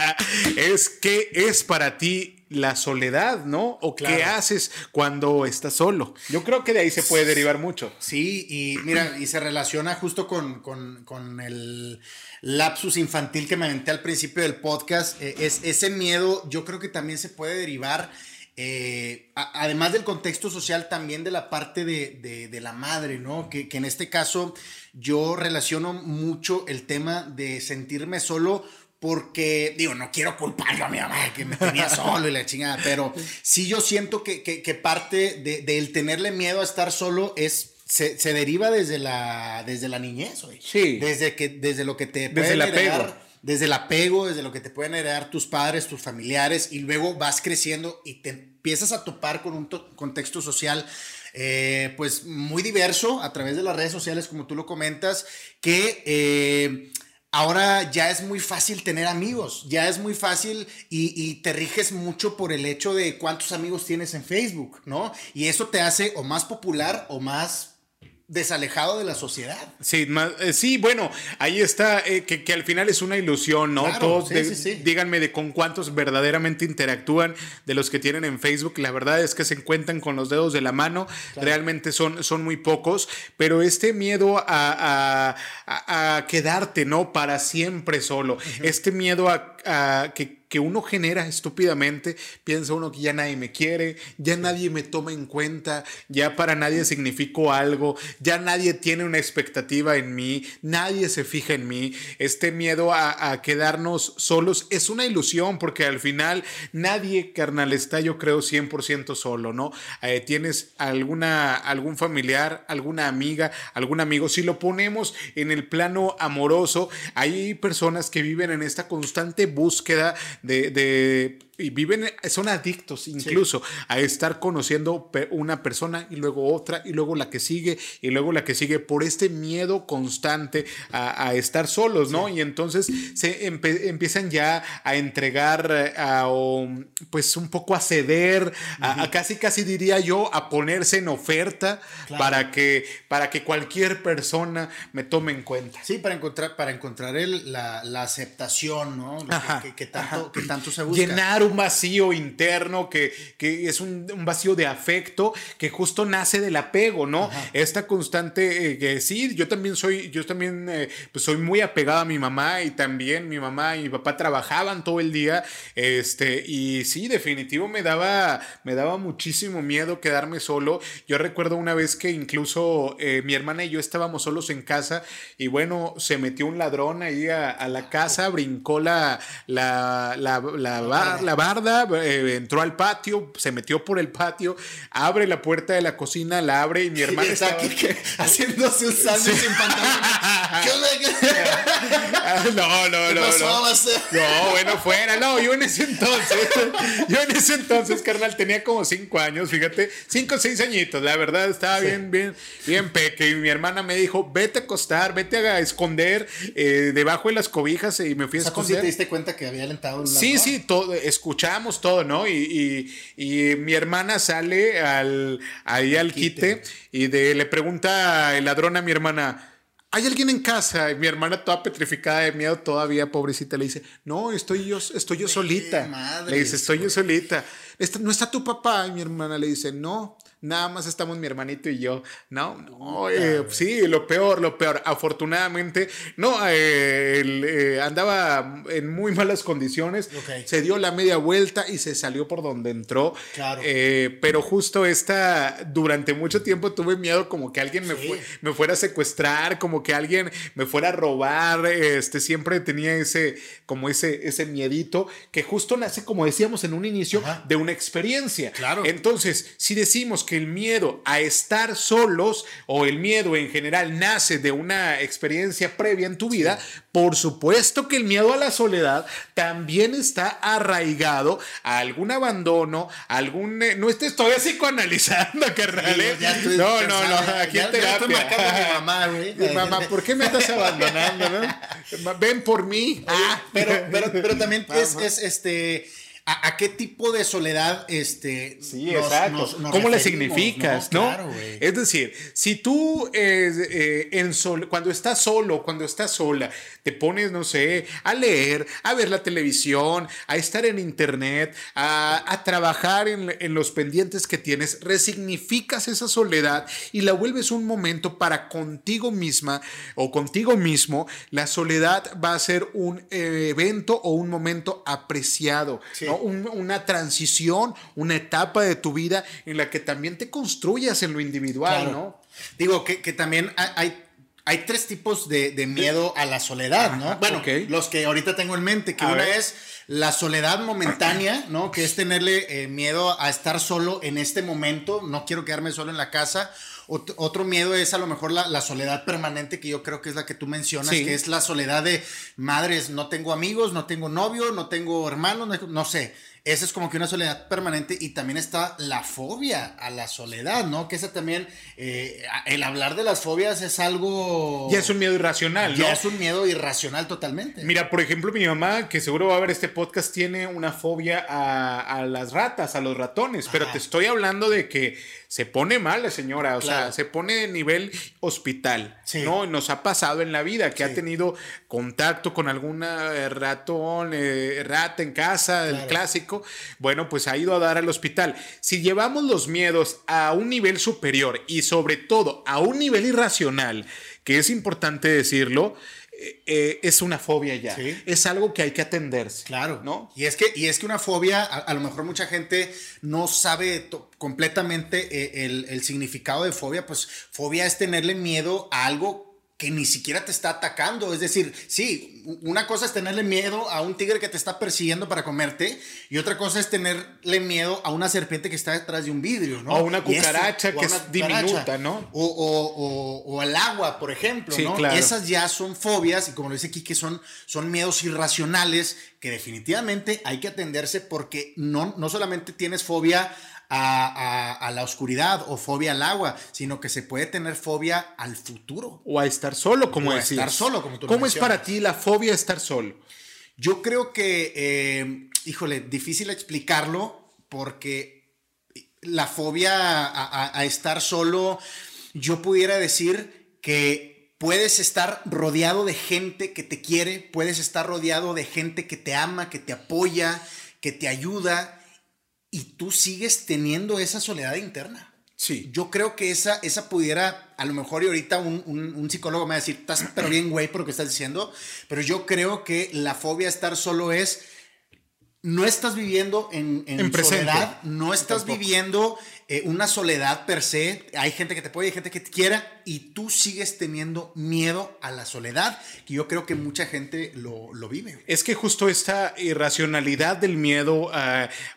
Speaker 2: (laughs) es ¿qué es para ti la soledad, ¿no? O qué haces cuando estás solo. Yo creo que de ahí se puede derivar mucho.
Speaker 1: Sí, y mira, y se relaciona justo con, con, el lapsus infantil que me aventé al principio del podcast. Eh, es, ese miedo yo creo que también se puede derivar eh, además del contexto social, también de la parte de, la madre, ¿no? Que, en este caso yo relaciono mucho el tema de sentirme solo porque, digo, no quiero culparlo a mi mamá que me tenía (laughs) solo y la chingada, pero sí yo siento que, parte del tenerle miedo a estar solo es se, deriva desde la, desde la niñez, güey.
Speaker 2: Sí.
Speaker 1: Desde, que, desde lo que te
Speaker 2: desde pueden heredar,
Speaker 1: desde el apego, desde lo que te pueden heredar tus padres, tus familiares, y luego vas creciendo y te empiezas a topar con un contexto social eh, pues muy diverso a través de las redes sociales, como tú lo comentas, que eh, ahora ya es muy fácil tener amigos, ya es muy fácil y, y, te riges mucho por el hecho de cuántos amigos tienes en Facebook, ¿no? Y eso te hace o más popular o más desalejado de la sociedad.
Speaker 2: Sí, eh, sí bueno, ahí está, eh, que, al final es una ilusión, ¿no? Todos, díganme de con cuántos verdaderamente interactúan de los que tienen en Facebook. La verdad es que se encuentran con los dedos de la mano, realmente son, son muy pocos, pero este miedo a, quedarte, ¿no? Para siempre solo, este miedo a, que que uno genera estúpidamente, piensa uno que ya nadie me quiere, ya nadie me toma en cuenta, ya para nadie significo algo, ya nadie tiene una expectativa en mí, nadie se fija en mí. Este miedo a, quedarnos solos es una ilusión porque al final nadie, carnal, está yo creo 100% solo, ¿no? Eh, tienes alguna, algún familiar, alguna amiga, algún amigo. Si lo ponemos en el plano amoroso, hay personas que viven en esta constante búsqueda de, y viven, son adictos incluso a estar conociendo una persona y luego otra y luego la que sigue y luego la que sigue por este miedo constante a, estar solos, ¿no? Y entonces se empiezan ya a entregar, eh, a, pues un poco a ceder, a, casi casi diría yo, a ponerse en oferta para, que, para que cualquier persona me tome en cuenta.
Speaker 1: Sí, para encontrar, para encontrar el, la, aceptación, ¿no? que, tanto, que tanto se busca.
Speaker 2: Llenar un vacío interno que, que es un, un, vacío de afecto que justo nace del apego, ¿no? Esta constante eh, que sí, yo también soy, yo también eh, pues soy muy apegado a mi mamá y también mi mamá y mi papá trabajaban todo el día, este, y sí, definitivo me daba, me daba muchísimo miedo quedarme solo. Yo recuerdo una vez que incluso eh, mi hermana y yo estábamos solos en casa y bueno, se metió un ladrón ahí a, la casa, brincó la, la, la, la, barda, eh, entró al patio, se metió por el patio, abre la puerta de la cocina, la abre y mi (laughs) hermana está aquí (laughs)
Speaker 1: haciéndose un sándwich sin pantalón. (laughs) (laughs)
Speaker 2: no, no, no. No. no, bueno, fuera. No, yo en ese entonces, (laughs) yo en ese entonces, carnal, tenía como cinco años, fíjate, cinco o seis añitos. La verdad, estaba bien, bien, bien peque. Y mi hermana me dijo, vete a acostar, vete a esconder eh, debajo de las cobijas y me fui a esconder.
Speaker 1: te diste cuenta que había alentado
Speaker 2: Sí, sí, todo, escuchamos todo, ¿no? Y, y, mi hermana sale al, ahí al quite, y de, le pregunta el ladrón a mi hermana, ¿hay alguien en casa? Y mi hermana toda petrificada de miedo todavía, pobrecita, le dice, no, estoy yo, estoy yo solita. le dice, estoy yo solita. ¿No está tu papá? Y mi hermana le dice, no nada más estamos mi hermanito y yo. No, no, eh, sí, lo peor, lo peor. Afortunadamente, no, eh, eh, andaba en muy malas condiciones. Se dio la media vuelta y se salió por donde entró. Claro. pero justo esta, durante mucho tiempo tuve miedo como que alguien me, me fuera a secuestrar, como que alguien me fuera a robar. Este, siempre tenía ese, como ese, ese miedito que justo nace, como decíamos en un inicio, de una experiencia. Claro. Entonces, si decimos que el miedo a estar solos o el miedo en general nace de una experiencia previa en tu vida, por supuesto que el miedo a la soledad también está arraigado a algún abandono, algún... Eh, no te estoy psicoanalizando, carnal. ¿eh? no, no, no, aquí en terapia. mi mamá, güey. mamá, ¿por qué me estás abandonando? (laughs) Ven por mí.
Speaker 1: Ah, pero, pero, pero también (laughs) es, es este a, qué tipo de soledad este
Speaker 2: sí exacto. cómo le significas no, es decir si tú eh, en sol, cuando estás solo cuando estás sola te pones no sé a leer a ver la televisión a estar en internet a, trabajar en, en, los pendientes que tienes resignificas esa soledad y la vuelves un momento para contigo misma o contigo mismo la soledad va a ser un eh, evento o un momento apreciado. ¿no? Una transición, una etapa de tu vida en la que también te construyas en lo individual, ¿no?
Speaker 1: Digo que, también hay, hay tres tipos de, miedo a la soledad, ¿no? Bueno, los que ahorita tengo en mente, que una es la soledad momentánea, ¿no? Que es tenerle eh, miedo a estar solo en este momento, no quiero quedarme solo en la casa. Otro miedo es a lo mejor la, soledad permanente, que yo creo que es la que tú mencionas, que es la soledad de madres, no tengo amigos, no tengo novio, no tengo hermanos, no sé esa es como que una soledad permanente y también está la fobia a la soledad, ¿no? Que esa también, eh, el hablar de las fobias es algo...
Speaker 2: Ya es un miedo irracional, ¿no?
Speaker 1: Ya es un miedo irracional totalmente.
Speaker 2: Mira, por ejemplo, mi mamá, que seguro va a ver este podcast, tiene una fobia a, las ratas, a los ratones, pero te estoy hablando de que se pone mal la señora, o sea, se pone de nivel hospital, ¿no? Nos ha pasado en la vida que ha tenido contacto con alguna eh, ratón, eh, rata en casa, el clásico, bueno, pues ha ido a dar al hospital. Si llevamos los miedos a un nivel superior y sobre todo a un nivel irracional, que es importante decirlo, eh, eh, es una fobia ya. Es algo que hay que atenderse.
Speaker 1: Claro. ¿no? Y es que, y es que una fobia, a, lo mejor mucha gente no sabe completamente eh, el, el, significado de fobia. Pues fobia es tenerle miedo a algo que ni siquiera te está atacando. Es decir, sí, una cosa es tenerle miedo a un tigre que te está persiguiendo para comerte y otra cosa es tenerle miedo a una serpiente que está detrás de un vidrio, ¿no?
Speaker 2: O una cucaracha que es diminuta, ¿no?
Speaker 1: O, o, o, al agua, por ejemplo, ¿no? Esas ya son fobias y como lo dice aquí, que son, son miedos irracionales que definitivamente hay que atenderse porque no, no solamente tienes fobia a, la oscuridad o fobia al agua, sino que se puede tener fobia al futuro.
Speaker 2: O a estar solo, como decías.
Speaker 1: estar solo, como tú
Speaker 2: ¿Cómo es para ti la fobia a estar solo?
Speaker 1: Yo creo que, eh, híjole, difícil explicarlo porque la fobia a, estar solo, yo pudiera decir que puedes estar rodeado de gente que te quiere, puedes estar rodeado de gente que te ama, que te apoya, que te ayuda y tú sigues teniendo esa soledad interna.
Speaker 2: Sí.
Speaker 1: Yo creo que esa, esa pudiera, a lo mejor y ahorita un, un, psicólogo me va a decir, estás pero bien güey por lo que estás diciendo, pero yo creo que la fobia a estar solo es no estás viviendo en, en, soledad, no estás viviendo eh, una soledad per se. Hay gente que te puede, hay gente que te quiera, y tú sigues teniendo miedo a la soledad, que yo creo que mucha gente lo, vive.
Speaker 2: Es que justo esta irracionalidad del miedo,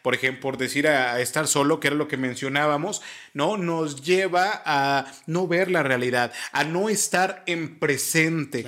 Speaker 2: por ejemplo, por decir a, estar solo, que era lo que mencionábamos, ¿no? Nos lleva a no ver la realidad, a no estar en presente.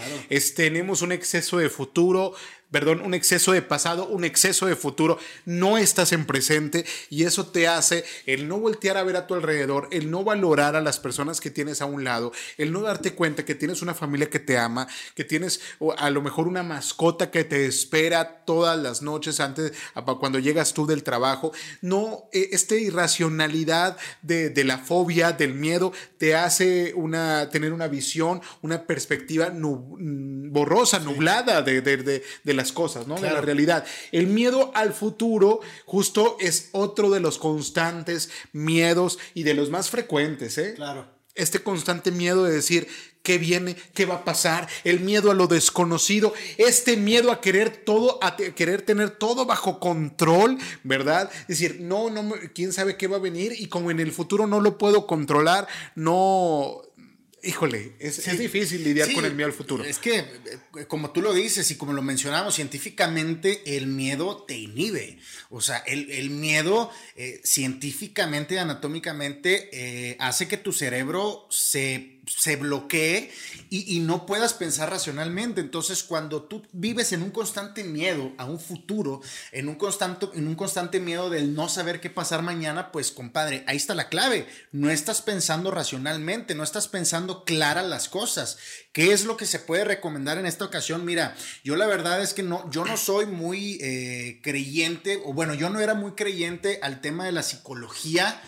Speaker 2: tenemos un exceso de futuro perdón, un exceso de pasado, un exceso de futuro, no estás en presente y eso te hace el no voltear a ver a tu alrededor, el no valorar a las personas que tienes a un lado, el no darte cuenta que tienes una familia que te ama, que tienes a lo mejor una mascota que te espera todas las noches antes, cuando llegas tú del trabajo, no, e, esta irracionalidad de, la fobia, del miedo, te hace una, tener una visión, una perspectiva mm, borrosa, nublada de, de la las cosas, ¿no? De la realidad. El miedo al futuro justo es otro de los constantes miedos y de los más frecuentes, ¿eh?
Speaker 1: Claro.
Speaker 2: Este constante miedo de decir, ¿Qué viene? ¿Qué va a pasar? El miedo a lo desconocido, este miedo a querer todo, a querer tener todo bajo control, ¿verdad? Es decir, no, no, quién sabe qué va a venir y como en el futuro no lo puedo controlar, no, Híjole, es, difícil lidiar con el miedo al futuro.
Speaker 1: Es que, eh, como tú lo dices y como lo mencionamos, científicamente el miedo te inhibe. O sea, el, miedo eh, científicamente, anatómicamente, eh, hace que tu cerebro se se bloquee y, no puedas pensar racionalmente. Entonces, cuando tú vives en un constante miedo a un futuro, en un constante, en un constante miedo del no saber qué pasar mañana, pues compadre, ahí está la clave. No estás pensando racionalmente, no estás pensando claras las cosas. ¿Qué es lo que se puede recomendar en esta ocasión? Mira, yo la verdad es que no, yo no soy muy eh, creyente, o bueno, yo no era muy creyente al tema de la psicología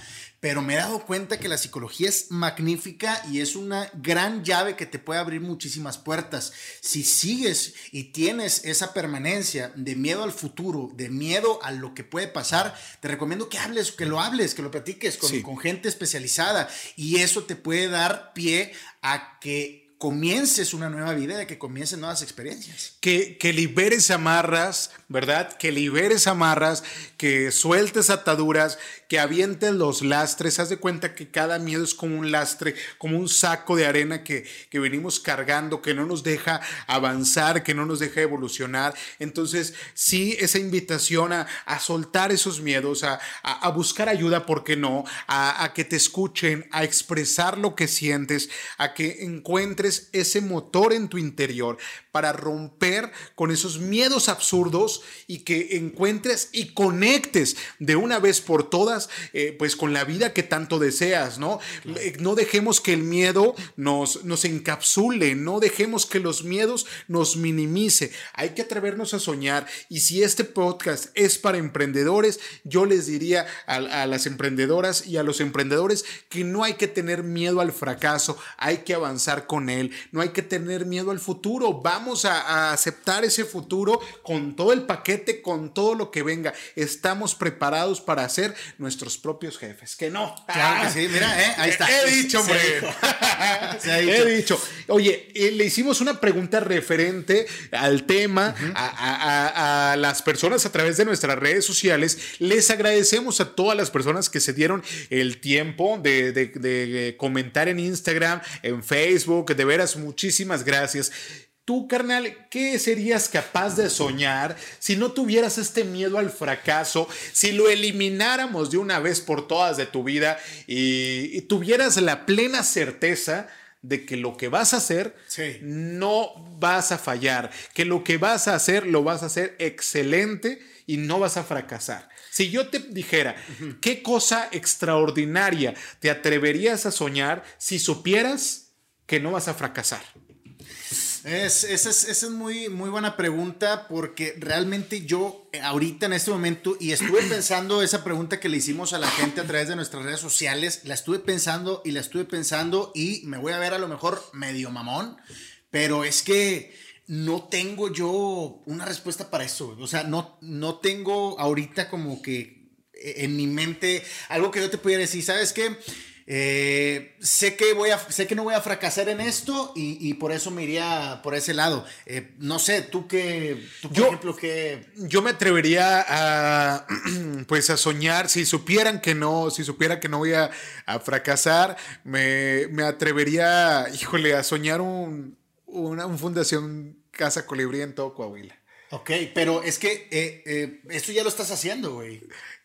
Speaker 1: pero me he dado cuenta que la psicología es magnífica y es una gran llave que te puede abrir muchísimas puertas. Si sigues y tienes esa permanencia de miedo al futuro, de miedo a lo que puede pasar, te recomiendo que hables, que lo hables, que lo platiques con, con gente especializada y eso te puede dar pie a que comiences una nueva vida, de que comiencen nuevas experiencias.
Speaker 2: Que, que liberes amarras, ¿verdad? Que liberes amarras, que sueltes ataduras, que avientes los lastres. Haz de cuenta que cada miedo es como un lastre, como un saco de arena que, que venimos cargando, que no nos deja avanzar, que no nos deja evolucionar. Entonces, sí, esa invitación a, a soltar esos miedos, a, a, buscar ayuda, ¿por qué no? A, a que te escuchen, a expresar lo que sientes, a que encuentres ese motor en tu interior para romper con esos miedos absurdos y que encuentres y conectes de una vez por todas, eh, pues con la vida que tanto deseas, ¿no? Eh, no dejemos que el miedo nos, nos encapsule, no dejemos que los miedos nos minimice. Hay que atrevernos a soñar y si este podcast es para emprendedores, yo les diría a, a las emprendedoras y a los emprendedores que no hay que tener miedo al fracaso, hay que avanzar con él, no hay que tener miedo al futuro, vamos a, aceptar ese futuro con todo el paquete, con todo lo que venga. Estamos preparados para ser nuestros propios jefes. Que no.
Speaker 1: Claro que sí, mira, ¿eh? ahí está.
Speaker 2: He dicho, hombre. (laughs) He dicho. Oye, eh, le hicimos una pregunta referente al tema, a, las personas a través de nuestras redes sociales. Les agradecemos a todas las personas que se dieron el tiempo de, de comentar en Instagram, en Facebook. De veras, muchísimas gracias. Tú, carnal, ¿qué serías capaz de soñar si no tuvieras este miedo al fracaso, si lo elimináramos de una vez por todas de tu vida y, tuvieras la plena certeza de que lo que vas a hacer no vas a fallar, que lo que vas a hacer lo vas a hacer excelente y no vas a fracasar? Si yo te dijera, ¿qué cosa extraordinaria te atreverías a soñar si supieras que no vas a fracasar?
Speaker 1: Es, esa es, muy, muy buena pregunta porque realmente yo eh, ahorita en este momento, y estuve (clears throat) pensando esa pregunta que le hicimos a la gente a través de nuestras redes sociales, la estuve pensando y la estuve pensando y me voy a ver a lo mejor medio mamón, pero es que no tengo yo una respuesta para eso. O sea, no, no tengo ahorita como que en mi mente algo que yo te pudiera decir, ¿sabes qué? Eh, sé, que voy a, sé que no voy a fracasar en esto y, por eso me iría por ese lado. Eh, no sé, tú qué, por
Speaker 2: yo,
Speaker 1: ejemplo, que...
Speaker 2: Yo me atrevería a, (clears throat) pues, a soñar, si supieran que no, si supiera que no voy a, fracasar, me, atrevería, híjole, a soñar un, una fundación Casa Colibrí en todo Coahuila.
Speaker 1: Ok, pero es que eh, esto ya lo estás haciendo, güey.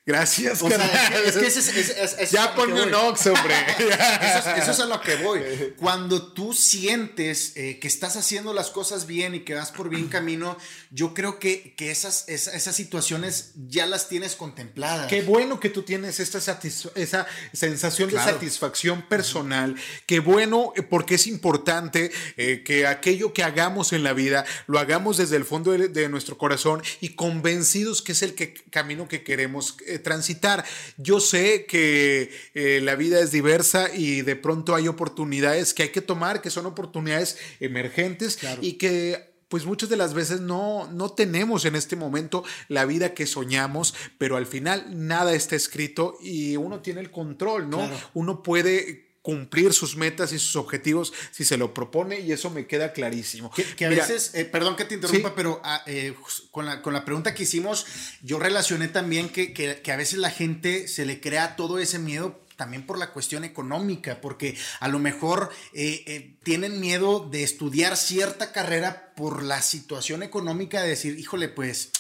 Speaker 2: Gracias, o
Speaker 1: es que, es,
Speaker 2: Ya ponme un ox, hombre. (laughs) (laughs)
Speaker 1: eso, es, a lo que voy. Cuando tú sientes eh, que estás haciendo las cosas bien y que vas por bien camino, yo creo que, que esas, esas, situaciones ya las tienes contempladas.
Speaker 2: Qué bueno que tú tienes esta esa sensación de satisfacción personal. Qué bueno, eh, porque es importante eh, que aquello que hagamos en la vida lo hagamos desde el fondo de, nuestro corazón y convencidos que es el que, camino que queremos transitar. Yo sé que eh, la vida es diversa y de pronto hay oportunidades que hay que tomar, que son oportunidades emergentes y que pues muchas de las veces no, no tenemos en este momento la vida que soñamos, pero al final nada está escrito y uno tiene el control, ¿no? Uno puede cumplir sus metas y sus objetivos si se lo propone y eso me queda clarísimo.
Speaker 1: Que, a veces, eh, perdón que te interrumpa, pero ah, eh, con, la, con, la, pregunta que hicimos, yo relacioné también que, que, a veces la gente se le crea todo ese miedo también por la cuestión económica, porque a lo mejor eh, tienen miedo de estudiar cierta carrera por la situación económica de decir, híjole, pues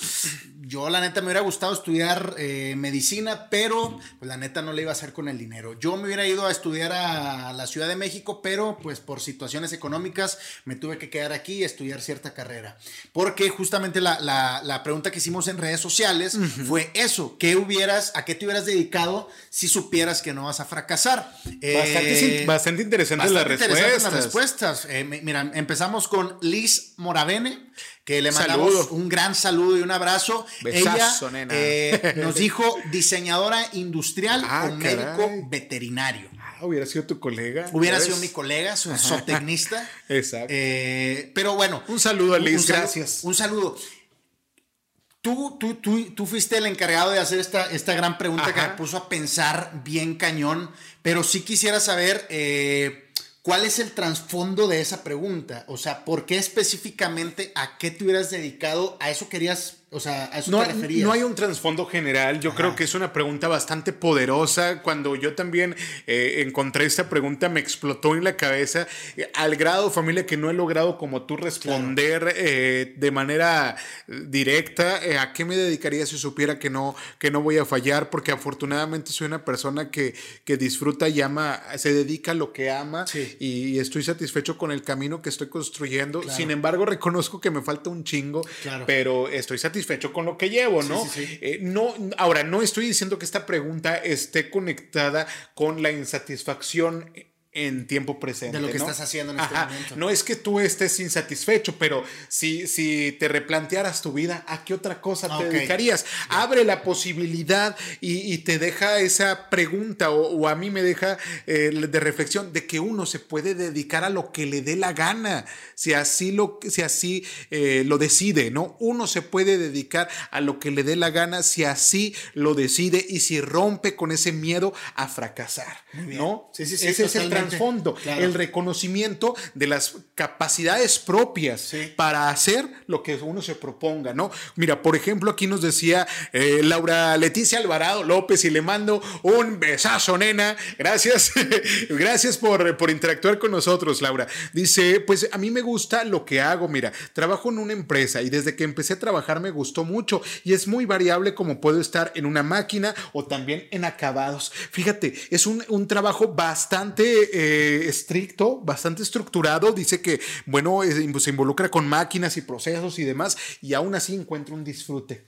Speaker 1: yo la neta me hubiera gustado estudiar eh, medicina, pero pues la neta no le iba a hacer con el dinero. Yo me hubiera ido a estudiar a la Ciudad de México, pero pues por situaciones económicas me tuve que quedar aquí y estudiar cierta carrera. Porque justamente la, pregunta que hicimos en redes sociales fue eso, ¿qué hubieras, a qué te hubieras dedicado si supieras que no vas a fracasar?
Speaker 2: Bastante, eh, bastante interesantes las respuestas. las
Speaker 1: respuestas. Eh, mira, empezamos con Liz Moravene, que le mandamos un gran saludo y un abrazo. Ella eh, nos dijo diseñadora industrial ah, o médico veterinario.
Speaker 2: Ah, hubiera sido tu colega.
Speaker 1: Hubiera sido mi colega, su zootecnista. (laughs)
Speaker 2: Exacto.
Speaker 1: Eh, pero bueno.
Speaker 2: Un saludo a Liz, gracias.
Speaker 1: Un saludo. Tú, tú, tú, tú, fuiste el encargado de hacer esta, esta gran pregunta que me puso a pensar bien cañón, pero sí quisiera saber eh, ¿Cuál es el trasfondo de esa pregunta? O sea, ¿por qué específicamente a qué te hubieras dedicado? ¿A eso querías o sea, ¿a eso
Speaker 2: no,
Speaker 1: te referías?
Speaker 2: No hay un trasfondo general. Yo creo que es una pregunta bastante poderosa. Cuando yo también eh, encontré esta pregunta, me explotó en la cabeza eh, al grado, familia, que no he logrado como tú responder eh, de manera directa a qué me dedicaría si supiera que no, que no voy a fallar, porque afortunadamente soy una persona que, que disfruta y ama, se dedica a lo que ama y, estoy satisfecho con el camino que estoy construyendo. Sin embargo, reconozco que me falta un chingo, pero estoy satisfecho satisfecho con lo que llevo, ¿no? Eh, no, ahora, no estoy diciendo que esta pregunta esté conectada con la insatisfacción en tiempo presente.
Speaker 1: De lo que estás haciendo en este momento.
Speaker 2: No es que tú estés insatisfecho, pero si, si te replantearas tu vida, ¿a qué otra cosa te dedicarías? Abre la posibilidad y, te deja esa pregunta, o, a mí me deja eh, de reflexión, de que uno se puede dedicar a lo que le dé la gana, si así lo, si así, eh, lo decide, ¿no? Uno se puede dedicar a lo que le dé la gana si así lo decide y si rompe con ese miedo a fracasar, ¿no?
Speaker 1: Sí, sí, sí.
Speaker 2: Ese es el fondo, (laughs) el reconocimiento de las capacidades propias para hacer lo que uno se proponga, ¿no? Mira, por ejemplo, aquí nos decía eh, Laura Leticia Alvarado López y le mando un besazo, nena. Gracias, (laughs) gracias por, por interactuar con nosotros, Laura. Dice, pues a mí me gusta lo que hago, mira, trabajo en una empresa y desde que empecé a trabajar me gustó mucho y es muy variable como puedo estar en una máquina o también en acabados. Fíjate, es un, un trabajo bastante eh, estricto, bastante estructurado. Dice que, bueno, se involucra con máquinas y procesos y demás, y aún así encuentra un disfrute.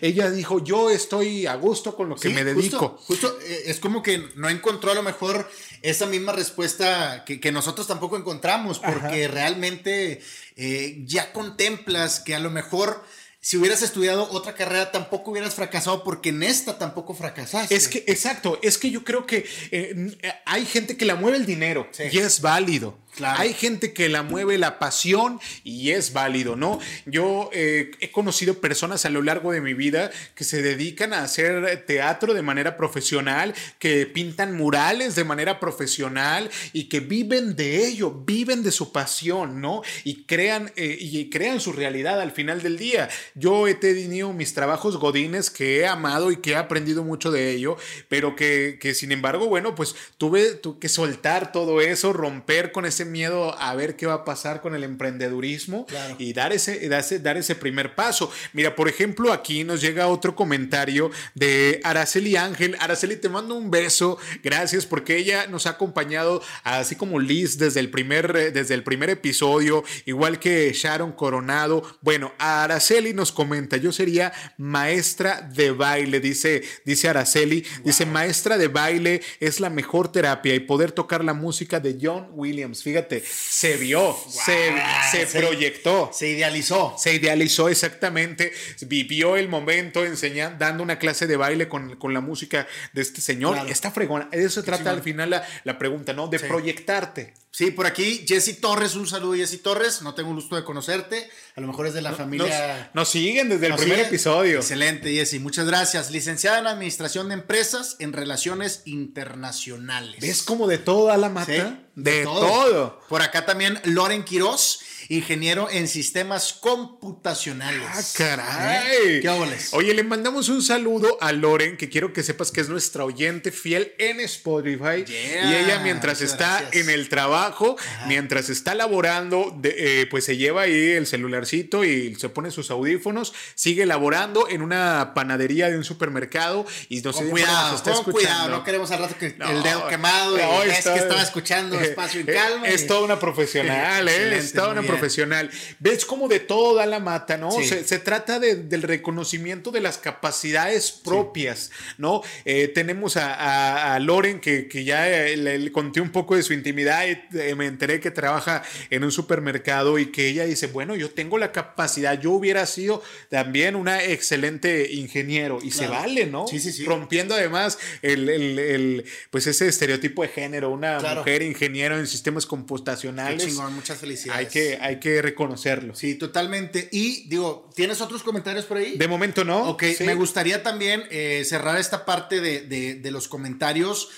Speaker 2: Ella dijo, yo estoy a gusto con lo que me dedico.
Speaker 1: Justo, eh, es como que no encontró a lo mejor esa misma respuesta que, nosotros tampoco encontramos, porque realmente eh, ya contemplas que a lo mejor si hubieras estudiado otra carrera tampoco hubieras fracasado porque en esta tampoco fracasaste.
Speaker 2: Es que, exacto, es que yo creo que eh, hay gente que la mueve el dinero y es válido. Hay gente que la mueve la pasión y es válido, ¿no? Yo eh, he conocido personas a lo largo de mi vida que se dedican a hacer teatro de manera profesional, que pintan murales de manera profesional y que viven de ello, viven de su pasión, ¿no? Y crean, eh, y crean su realidad al final del día. Yo he tenido mis trabajos godines que he amado y que he aprendido mucho de ello, pero que, que sin embargo, bueno, pues tuve, tuve que soltar todo eso, romper con ese miedo a ver qué va a pasar con el emprendedurismo y dar ese, dar ese, primer paso. Mira, por ejemplo, aquí nos llega otro comentario de Araceli Ángel. Araceli, te mando un beso. Gracias porque ella nos ha acompañado, así como Liz, desde el primer, desde el primer episodio, igual que Sharon Coronado. Bueno, Araceli nos comenta, yo sería maestra de baile, dice, dice Araceli, dice maestra de baile es la mejor terapia y poder tocar la música de John Williams. Fíjate, se vio, se, proyectó.
Speaker 1: Se idealizó.
Speaker 2: Se idealizó exactamente. Vivió el momento enseñando, dando una clase de baile con, la música de este señor. Está fregona. De eso se trata al final la, pregunta, ¿no? De proyectarte.
Speaker 1: Sí, por aquí Jesse Torres, un saludo Jesse Torres, no tengo gusto de conocerte, a lo mejor es de la familia.
Speaker 2: Nos, siguen desde el primer episodio.
Speaker 1: Excelente Jesse, muchas gracias. Licenciada en Administración de Empresas en Relaciones Internacionales.
Speaker 2: ¿Ves como de toda la mata? de, todo.
Speaker 1: Por acá también Loren Quiroz ingeniero en sistemas computacionales.
Speaker 2: Ah, caray. ¿Qué Oye, le mandamos un saludo a Loren, que quiero que sepas que es nuestra oyente fiel en Spotify. y ella mientras está en el trabajo, mientras está laborando, eh, pues se lleva ahí el celularcito y se pone sus audífonos, sigue laborando en una panadería de un supermercado y no sé
Speaker 1: cuidado, está escuchando. cuidado, no queremos al rato que el dedo quemado es que estaba escuchando (laughs) espacio y calma.
Speaker 2: Es, toda una profesional, ¿eh? Es toda una profesional profesional. Ves como de toda la mata, ¿no? Se, trata del reconocimiento de las capacidades propias, ¿no? Eh, tenemos a, Loren, que, ya eh, le, conté un poco de su intimidad y eh, me enteré que trabaja en un supermercado y que ella dice, bueno, yo tengo la capacidad, yo hubiera sido también una excelente ingeniero y se vale, ¿no?
Speaker 1: Sí, sí, sí.
Speaker 2: Rompiendo además el, pues ese estereotipo de género, una mujer ingeniero en sistemas computacionales.
Speaker 1: chingón, muchas felicidades.
Speaker 2: Hay que, hay que reconocerlo.
Speaker 1: Sí, totalmente. Y digo, ¿tienes otros comentarios por ahí?
Speaker 2: De momento no.
Speaker 1: Ok, me gustaría también eh, cerrar esta parte de, los comentarios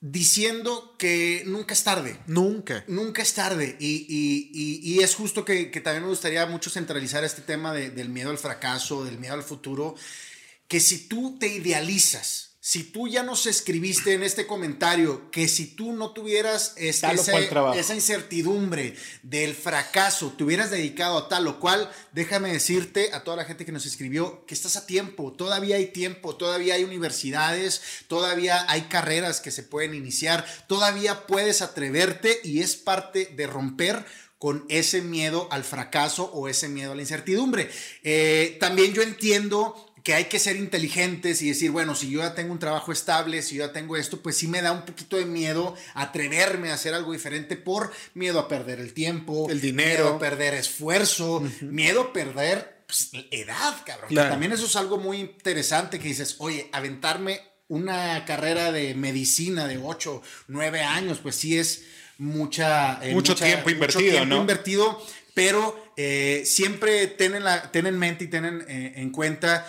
Speaker 1: diciendo que nunca es tarde.
Speaker 2: Nunca.
Speaker 1: Nunca es tarde. Y, es justo que, también me gustaría mucho centralizar este tema del miedo al fracaso, del miedo al futuro, que si tú te idealizas, si tú ya nos escribiste en este comentario que si tú no tuvieras esa, esa, incertidumbre del fracaso, te hubieras dedicado a tal o cual, déjame decirte a toda la gente que nos escribió que estás a tiempo, todavía hay tiempo, todavía hay universidades, todavía hay carreras que se pueden iniciar, todavía puedes atreverte y es parte de romper con ese miedo al fracaso o ese miedo a la incertidumbre. Eh, también yo entiendo que hay que ser inteligentes y decir, bueno, si yo ya tengo un trabajo estable, si yo ya tengo esto, pues sí me da un poquito de miedo atreverme a hacer algo diferente por miedo a perder el tiempo,
Speaker 2: el dinero,
Speaker 1: miedo a perder esfuerzo, miedo a perder pues, edad, cabrón. También eso es algo muy interesante que dices, oye, aventarme una carrera de medicina de 8, 9 años, pues sí es mucha...
Speaker 2: Eh, mucho tiempo invertido, mucho tiempo
Speaker 1: invertido, pero eh, siempre ten la, ten en mente y ten eh, en cuenta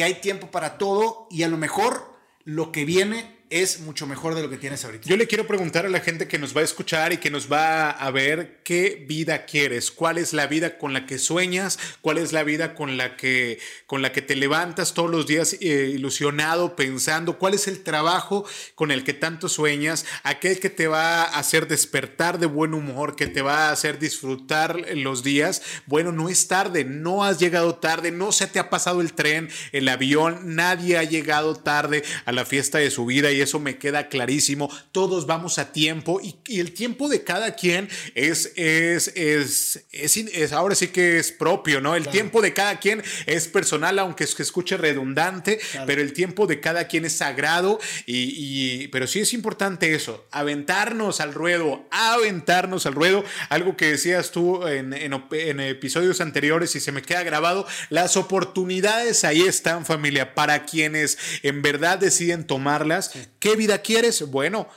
Speaker 1: que hay tiempo para todo y a lo mejor lo que viene es mucho mejor de lo que tienes ahorita.
Speaker 2: Yo le quiero preguntar a la gente que nos va a escuchar y que nos va a ver qué vida quieres, cuál es la vida con la que sueñas, cuál es la vida con la que, con la que te levantas todos los días eh, ilusionado, pensando, cuál es el trabajo con el que tanto sueñas, aquel que te va a hacer despertar de buen humor, que te va a hacer disfrutar los días. Bueno, no es tarde, no has llegado tarde, no se te ha pasado el tren, el avión, nadie ha llegado tarde a la fiesta de su vida eso me queda clarísimo. Todos vamos a tiempo y, el tiempo de cada quien es, es, es, es, ahora sí que es propio, ¿no? El tiempo de cada quien es personal, aunque se escuche redundante, pero el tiempo de cada quien es sagrado y, pero sí es importante eso, aventarnos al ruedo, aventarnos al ruedo, algo que decías tú en, en episodios anteriores y se me queda grabado, las oportunidades ahí están familia, para quienes en verdad deciden tomarlas ¿Qué vida quieres? Bueno,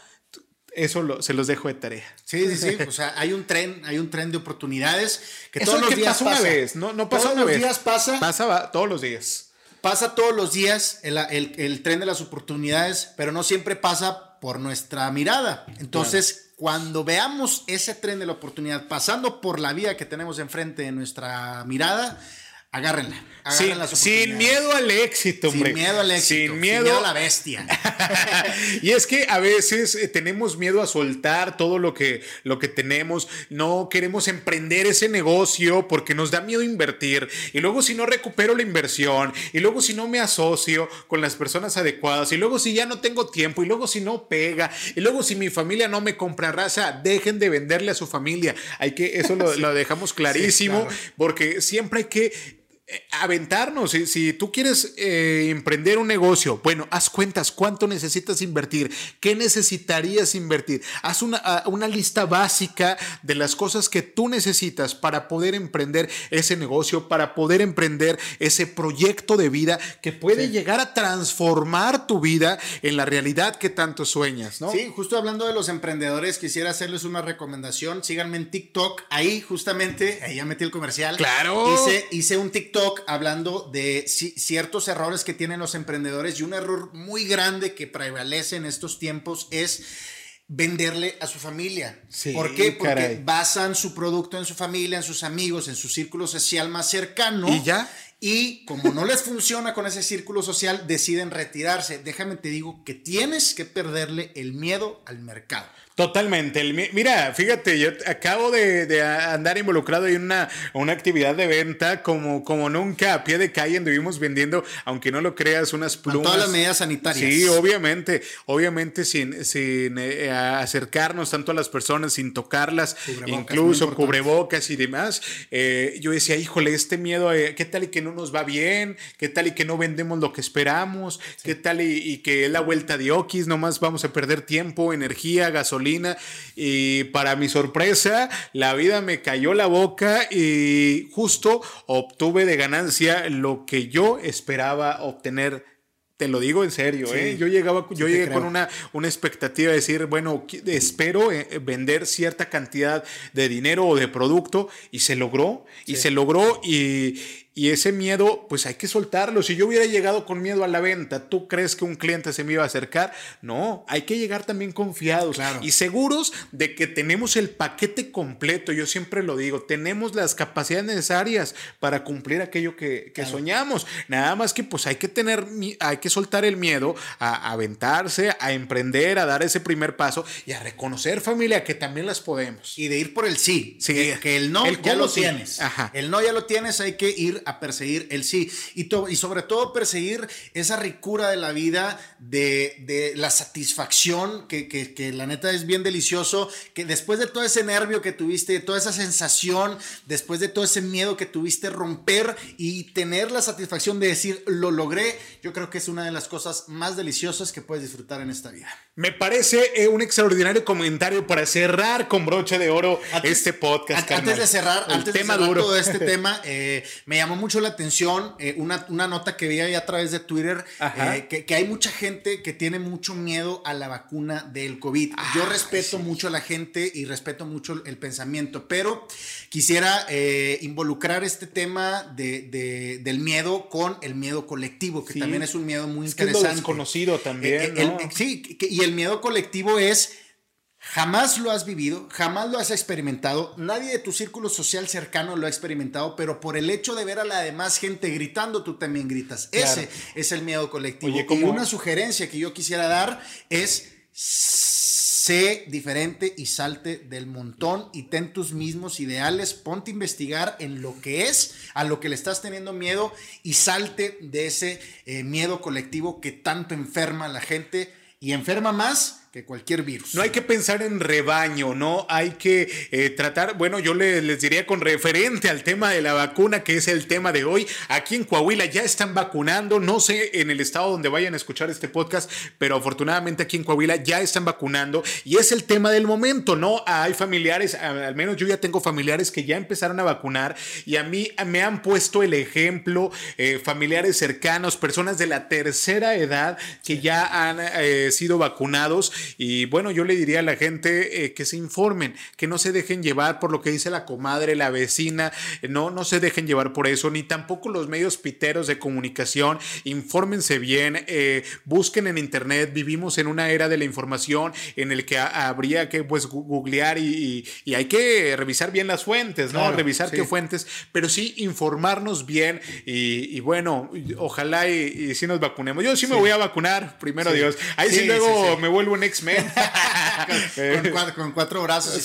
Speaker 2: Eso se los dejo de tarea.
Speaker 1: Sí, sí, sí. O sea, hay un tren, hay un tren de oportunidades que
Speaker 2: todos los días pasa. una vez, no, no pasa todos los días pasa. Pasa todos los días.
Speaker 1: Pasa todos los días el, tren de las oportunidades, pero no siempre pasa por nuestra mirada. Entonces, cuando veamos ese tren de la oportunidad pasando por la vía que tenemos enfrente de nuestra mirada, agárrenla.
Speaker 2: sin miedo al éxito, hombre.
Speaker 1: Sin miedo al éxito. Sin miedo, a la bestia. (laughs)
Speaker 2: y es que a veces eh, tenemos miedo a soltar todo lo que, lo que tenemos. No queremos emprender ese negocio porque nos da miedo invertir. Y luego si no recupero la inversión. Y luego si no me asocio con las personas adecuadas. Y luego si ya no tengo tiempo. Y luego si no pega. Y luego si mi familia no me compra raza. Dejen de venderle a su familia. Hay que, eso lo, (laughs) lo dejamos clarísimo. Porque siempre hay que aventarnos. Si, si, tú quieres eh, emprender un negocio, bueno, haz cuentas cuánto necesitas invertir, qué necesitarías invertir. Haz una, ah, una, lista básica de las cosas que tú necesitas para poder emprender ese negocio, para poder emprender ese proyecto de vida que puede llegar a transformar tu vida en la realidad que tanto sueñas, ¿no?
Speaker 1: Sí, justo hablando de los emprendedores, quisiera hacerles una recomendación. Síganme en TikTok. Ahí, justamente, ahí ya metí el comercial.
Speaker 2: Claro.
Speaker 1: Hice, hice un TikTok hablando de ciertos errores que tienen los emprendedores y un error muy grande que prevalece en estos tiempos es venderle a su familia. ¿Por qué? Porque basan su producto en su familia, en sus amigos, en su círculo social más cercano.
Speaker 2: Y ya.
Speaker 1: Y como no les funciona con ese círculo social, deciden retirarse. Déjame te digo que tienes que perderle el miedo al mercado.
Speaker 2: Totalmente. mira, fíjate, yo acabo de, andar involucrado en una, una, actividad de venta como, como nunca a pie de calle anduvimos vendiendo, aunque no lo creas, unas plumas. Con
Speaker 1: todas las medidas sanitarias.
Speaker 2: Sí, obviamente, obviamente sin, sin eh, acercarnos tanto a las personas, sin tocarlas, incluso cubrebocas y demás. Eh, yo decía, híjole, este miedo, eh, ¿qué tal y que no nos va bien? ¿Qué tal y que no vendemos lo que esperamos? ¿Qué tal y, y que es la vuelta de Okis? Nomás vamos a perder tiempo, energía, gasolina y para mi sorpresa la vida me cayó la boca y justo obtuve de ganancia lo que yo esperaba obtener. Te lo digo en serio, ¿eh? Yo llegaba, yo llegué con una, una expectativa de decir, bueno, espero eh, vender cierta cantidad de dinero o de producto y se logró, y se logró y, y ese miedo, pues hay que soltarlo. Si yo hubiera llegado con miedo a la venta, ¿tú crees que un cliente se me iba a acercar? No, hay que llegar también confiados y seguros de que tenemos el paquete completo. Yo siempre lo digo, tenemos las capacidades necesarias para cumplir aquello que, soñamos. Nada más que pues hay que tener, hay que soltar el miedo a, aventarse, a emprender, a dar ese primer paso y a reconocer familia que también las podemos.
Speaker 1: Y de ir por el sí.
Speaker 2: sí.
Speaker 1: Que, el no ya lo tienes. El no ya lo tienes, hay que ir a perseguir el sí. Y, y sobre todo perseguir esa ricura de la vida, de, la satisfacción, que, que, la neta es bien delicioso, que después de todo ese nervio que tuviste, toda esa sensación, después de todo ese miedo que tuviste, romper y tener la satisfacción de decir, lo logré, yo creo que es una de las cosas más deliciosas que puedes disfrutar en esta vida.
Speaker 2: Me parece eh, un extraordinario comentario para cerrar con broche de oro este podcast.
Speaker 1: Antes de cerrar, antes tema de cerrar todo este (laughs) tema, eh, me llamó mucho la atención eh, una, una, nota que vi ahí a través de Twitter, que, que, hay mucha gente que tiene mucho miedo a la vacuna del COVID. Yo respeto mucho a la gente y respeto mucho el pensamiento, pero quisiera involucrar este tema de, del miedo con el miedo colectivo, que también es un miedo muy interesante. Es
Speaker 2: desconocido también. ¿no?
Speaker 1: sí, y el miedo colectivo es jamás lo has vivido, jamás lo has experimentado, nadie de tu círculo social cercano lo ha experimentado, pero por el hecho de ver a la demás gente gritando, tú también gritas. Ese es el miedo colectivo. y una sugerencia que yo quisiera dar es sé diferente y salte del montón y ten tus mismos ideales, ponte a investigar en lo que es, a lo que le estás teniendo miedo y salte de ese eh, miedo colectivo que tanto enferma a la gente y enferma más que cualquier virus.
Speaker 2: No hay que pensar en rebaño, no hay que eh, tratar, bueno, yo les diría con referente al tema de la vacuna, que es el tema de hoy, aquí en Coahuila ya están vacunando, no sé en el estado donde vayan a escuchar este podcast, pero afortunadamente aquí en Coahuila ya están vacunando y es el tema del momento, ¿no? Hay familiares, al menos yo ya tengo familiares que ya empezaron a vacunar y a mí me han puesto el ejemplo, eh, familiares cercanos, personas de la tercera edad que ya han eh, sido vacunados Y bueno, yo le diría a la gente eh, que se informen, que no se dejen llevar por lo que dice la comadre, la vecina, no, no se dejen llevar por eso, ni tampoco los medios piteros de comunicación, infórmense bien, eh, busquen en internet, vivimos en una era de la información en el que habría que pues googlear y, hay que revisar bien las fuentes, ¿no? revisar qué fuentes, pero sí informarnos bien y, bueno, ojalá y, si nos vacunemos. Yo sí, me voy a vacunar, primero Dios. Ahí sí, luego me vuelvo un X-Men. (laughs)
Speaker 1: con, cuatro, brazos.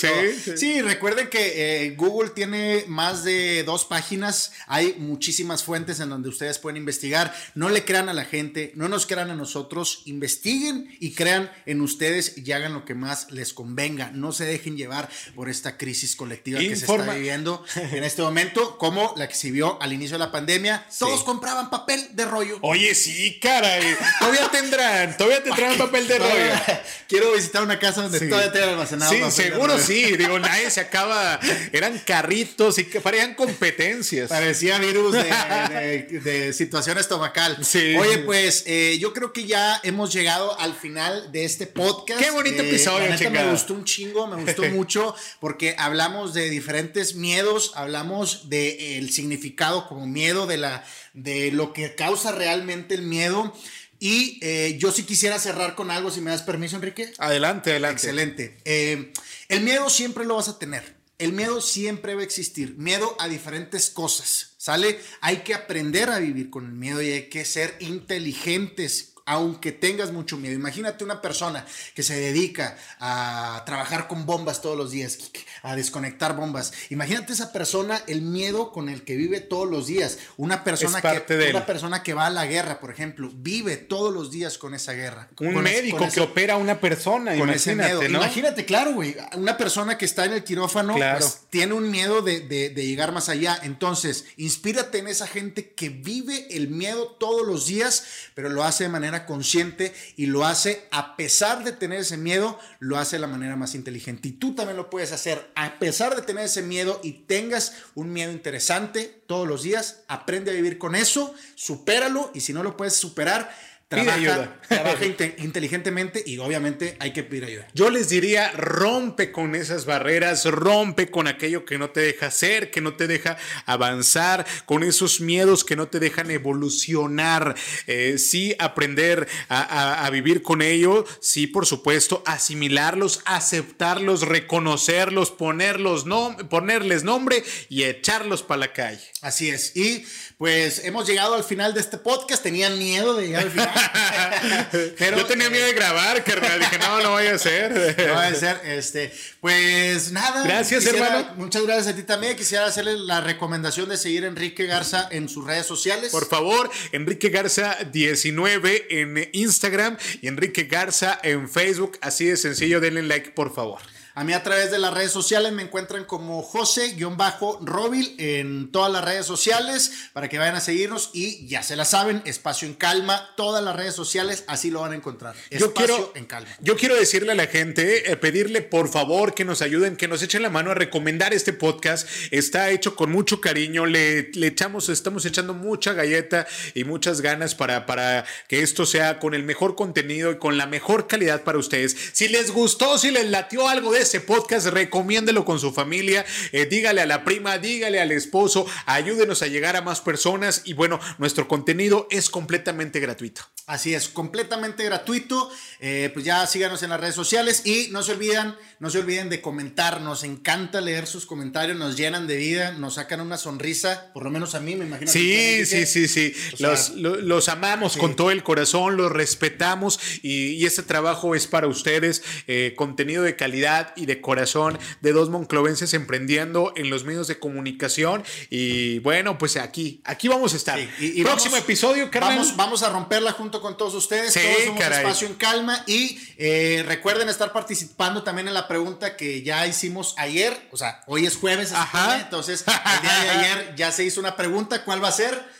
Speaker 1: sí, recuerden que eh, Google tiene más de dos páginas, hay muchísimas fuentes en donde ustedes pueden investigar. No le crean a la gente, no nos crean a nosotros, investiguen y crean en ustedes y hagan lo que más les convenga. No se dejen llevar por esta crisis colectiva que se está viviendo en este momento, como la que se vio al inicio de la pandemia. Todos compraban papel de rollo.
Speaker 2: Oye, sí, caray. Todavía tendrán, todavía tendrán papel de rollo. (laughs)
Speaker 1: Quiero visitar una casa donde todavía tengan almacenado.
Speaker 2: Sí, seguro sí. Digo, nadie se acaba. Eran carritos y que parecían competencias.
Speaker 1: Parecía virus de, situación estomacal. Sí. Oye, pues eh, yo creo que ya hemos llegado al final de este podcast.
Speaker 2: Qué bonito eh, episodio,
Speaker 1: Me gustó un chingo, me gustó (laughs) mucho porque hablamos de diferentes miedos, hablamos del el significado como miedo de la de lo que causa realmente el miedo. Y eh, yo sí quisiera cerrar con algo, si me das permiso, Enrique.
Speaker 2: Adelante, adelante.
Speaker 1: Excelente. Eh, el miedo siempre lo vas a tener. El miedo siempre va a existir. Miedo a diferentes cosas. ¿Sale? Hay que aprender a vivir con el miedo y hay que ser inteligentes aunque tengas mucho miedo. Imagínate una persona que se dedica a trabajar con bombas todos los días, a desconectar bombas. Imagínate esa persona, el miedo con el que vive todos los días. Una persona, que, una persona que va a la guerra, por ejemplo, vive todos los días con esa guerra.
Speaker 2: Un médico que opera a una persona, con ese miedo.
Speaker 1: Imagínate, claro, güey, una persona que está en el quirófano pues, tiene un miedo de, de llegar más allá. Entonces, inspírate en esa gente que vive el miedo todos los días, pero lo hace de manera consciente y lo hace a pesar de tener ese miedo, lo hace de la manera más inteligente. Y tú también lo puedes hacer a pesar de tener ese miedo y tengas un miedo interesante todos los días, aprende a vivir con eso, supéralo y si no lo puedes superar, Trabaja, ayuda. trabaja inteligentemente y obviamente hay que pedir ayuda.
Speaker 2: Yo les diría, rompe con esas barreras, rompe con aquello que no te deja ser, que no te deja avanzar, con esos miedos que no te dejan evolucionar. Eh, sí, aprender a, vivir con ello, sí, por supuesto, asimilarlos, aceptarlos, reconocerlos, ponerlos ponerles nombre y echarlos para la calle.
Speaker 1: Así es. Y pues hemos llegado al final de este podcast. Tenían miedo de llegar al final. (laughs)
Speaker 2: Pero, Yo tenía miedo de grabar, que Dije, no, no vaya a ser. (laughs)
Speaker 1: no vaya a ser. Este, pues nada.
Speaker 2: Gracias, hermano.
Speaker 1: Muchas gracias a ti también. Quisiera hacerle la recomendación de seguir a Enrique Garza en sus redes sociales.
Speaker 2: Por favor, Enrique Garza 19 en Instagram y Enrique Garza en Facebook. Así de sencillo. Denle like, por favor.
Speaker 1: A mí a través de las redes sociales me encuentran como José-Robil en todas las redes sociales para que vayan a seguirnos y ya se la saben, espacio en calma, todas las redes sociales así lo van a encontrar. Espacio
Speaker 2: yo quiero, en calma. Yo quiero decirle a la gente, eh, pedirle por favor que nos ayuden, que nos echen la mano a recomendar este podcast. Está hecho con mucho cariño, le, le echamos, estamos echando mucha galleta y muchas ganas para, para que esto sea con el mejor contenido y con la mejor calidad para ustedes. Si les gustó, si les latió algo de ese podcast, recomiéndelo con su familia, eh, dígale a la prima, dígale al esposo, ayúdenos a llegar a más personas y bueno, nuestro contenido es completamente gratuito.
Speaker 1: Así es, completamente gratuito. Eh, pues ya síganos en las redes sociales y no se olviden, no se olviden de comentar. Nos encanta leer sus comentarios, nos llenan de vida, nos sacan una sonrisa, por lo menos a mí me imagino.
Speaker 2: Sí, sí, sí, sí. Los, amamos con todo el corazón, los respetamos y, y este trabajo es para ustedes. Eh, contenido de calidad y de corazón de dos monclovenses emprendiendo en los medios de comunicación. Y bueno, pues aquí, aquí vamos a estar.
Speaker 1: Y, Próximo episodio, carnal. Vamos, vamos a romperla junto con todos ustedes. Sí, todos somos espacio en calma. Y eh, recuerden estar participando también en la pregunta que ya hicimos ayer. O sea, hoy es jueves. Ajá. Entonces, el día de ayer ya se hizo una pregunta. ¿Cuál va a ser?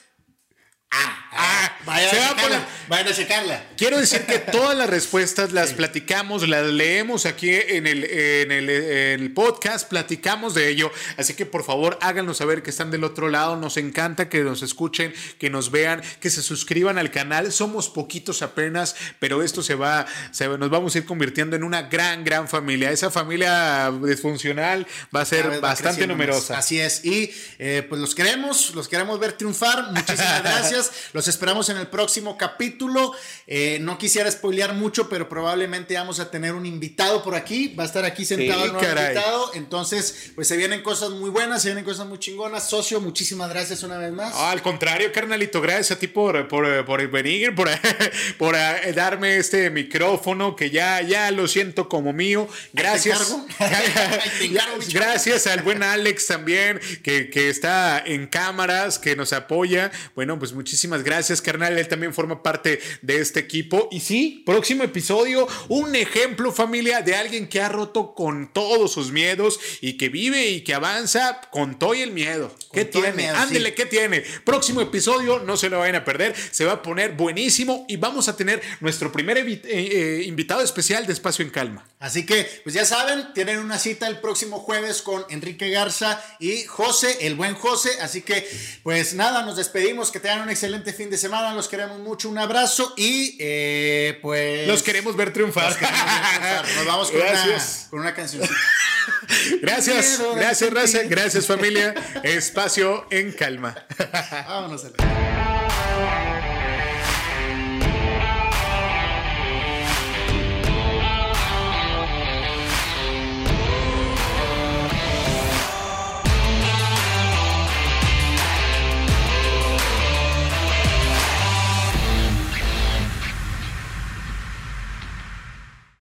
Speaker 1: Ah, ah, vayan, a checarla, vayan a checarla.
Speaker 2: Quiero decir que (laughs) todas las respuestas las platicamos, las leemos aquí en el, en, el, podcast, platicamos de ello. Así que por favor háganos saber que están del otro lado. Nos encanta que nos escuchen, que nos vean, que se suscriban al canal. Somos poquitos apenas, pero esto se va, se, nos vamos a ir convirtiendo en una gran, gran familia. Esa familia disfuncional va a ser bastante numerosa.
Speaker 1: Así es. Y eh, pues los queremos, los queremos ver triunfar. Muchísimas (laughs) gracias. Los esperamos en el próximo capítulo. Eh, no quisiera spoilear mucho, pero probablemente vamos a tener un invitado por aquí. Va a estar aquí sentado el invitado. Entonces, pues se vienen cosas muy buenas, se vienen cosas muy chingonas. Socio, muchísimas gracias una vez más.
Speaker 2: al contrario, carnalito, gracias a ti por, por, por venir, (laughs) por, por eh, darme este micrófono que ya, ya lo siento como mío. Gracias. (laughs) gracias al buen Alex también, que, que está en cámaras, que nos apoya. Bueno, pues muchas Muchísimas gracias, carnal. Él también forma parte de este equipo. Y sí, próximo episodio, un ejemplo, familia, de alguien que ha roto con todos sus miedos y que vive y que avanza con todo y el miedo. ¿Qué tiene? Ándele, ¿qué tiene? Próximo episodio, no se lo vayan a perder. Se va a poner buenísimo y vamos a tener nuestro primer eh, eh, invitado especial de Espacio en Calma.
Speaker 1: Así que, pues ya saben, tienen una cita el próximo jueves con Enrique Garza y José, el buen José. Así que, pues nada, nos despedimos. Que tengan un excelente fin de semana. Los queremos mucho. Un abrazo y eh, pues.
Speaker 2: Los queremos ver triunfar.
Speaker 1: Nos vamos con, una, con una cancioncita. (laughs)
Speaker 2: Gracias, gracias, Raza. Gracias, familia. Espacio en calma. (laughs) Vámonos. A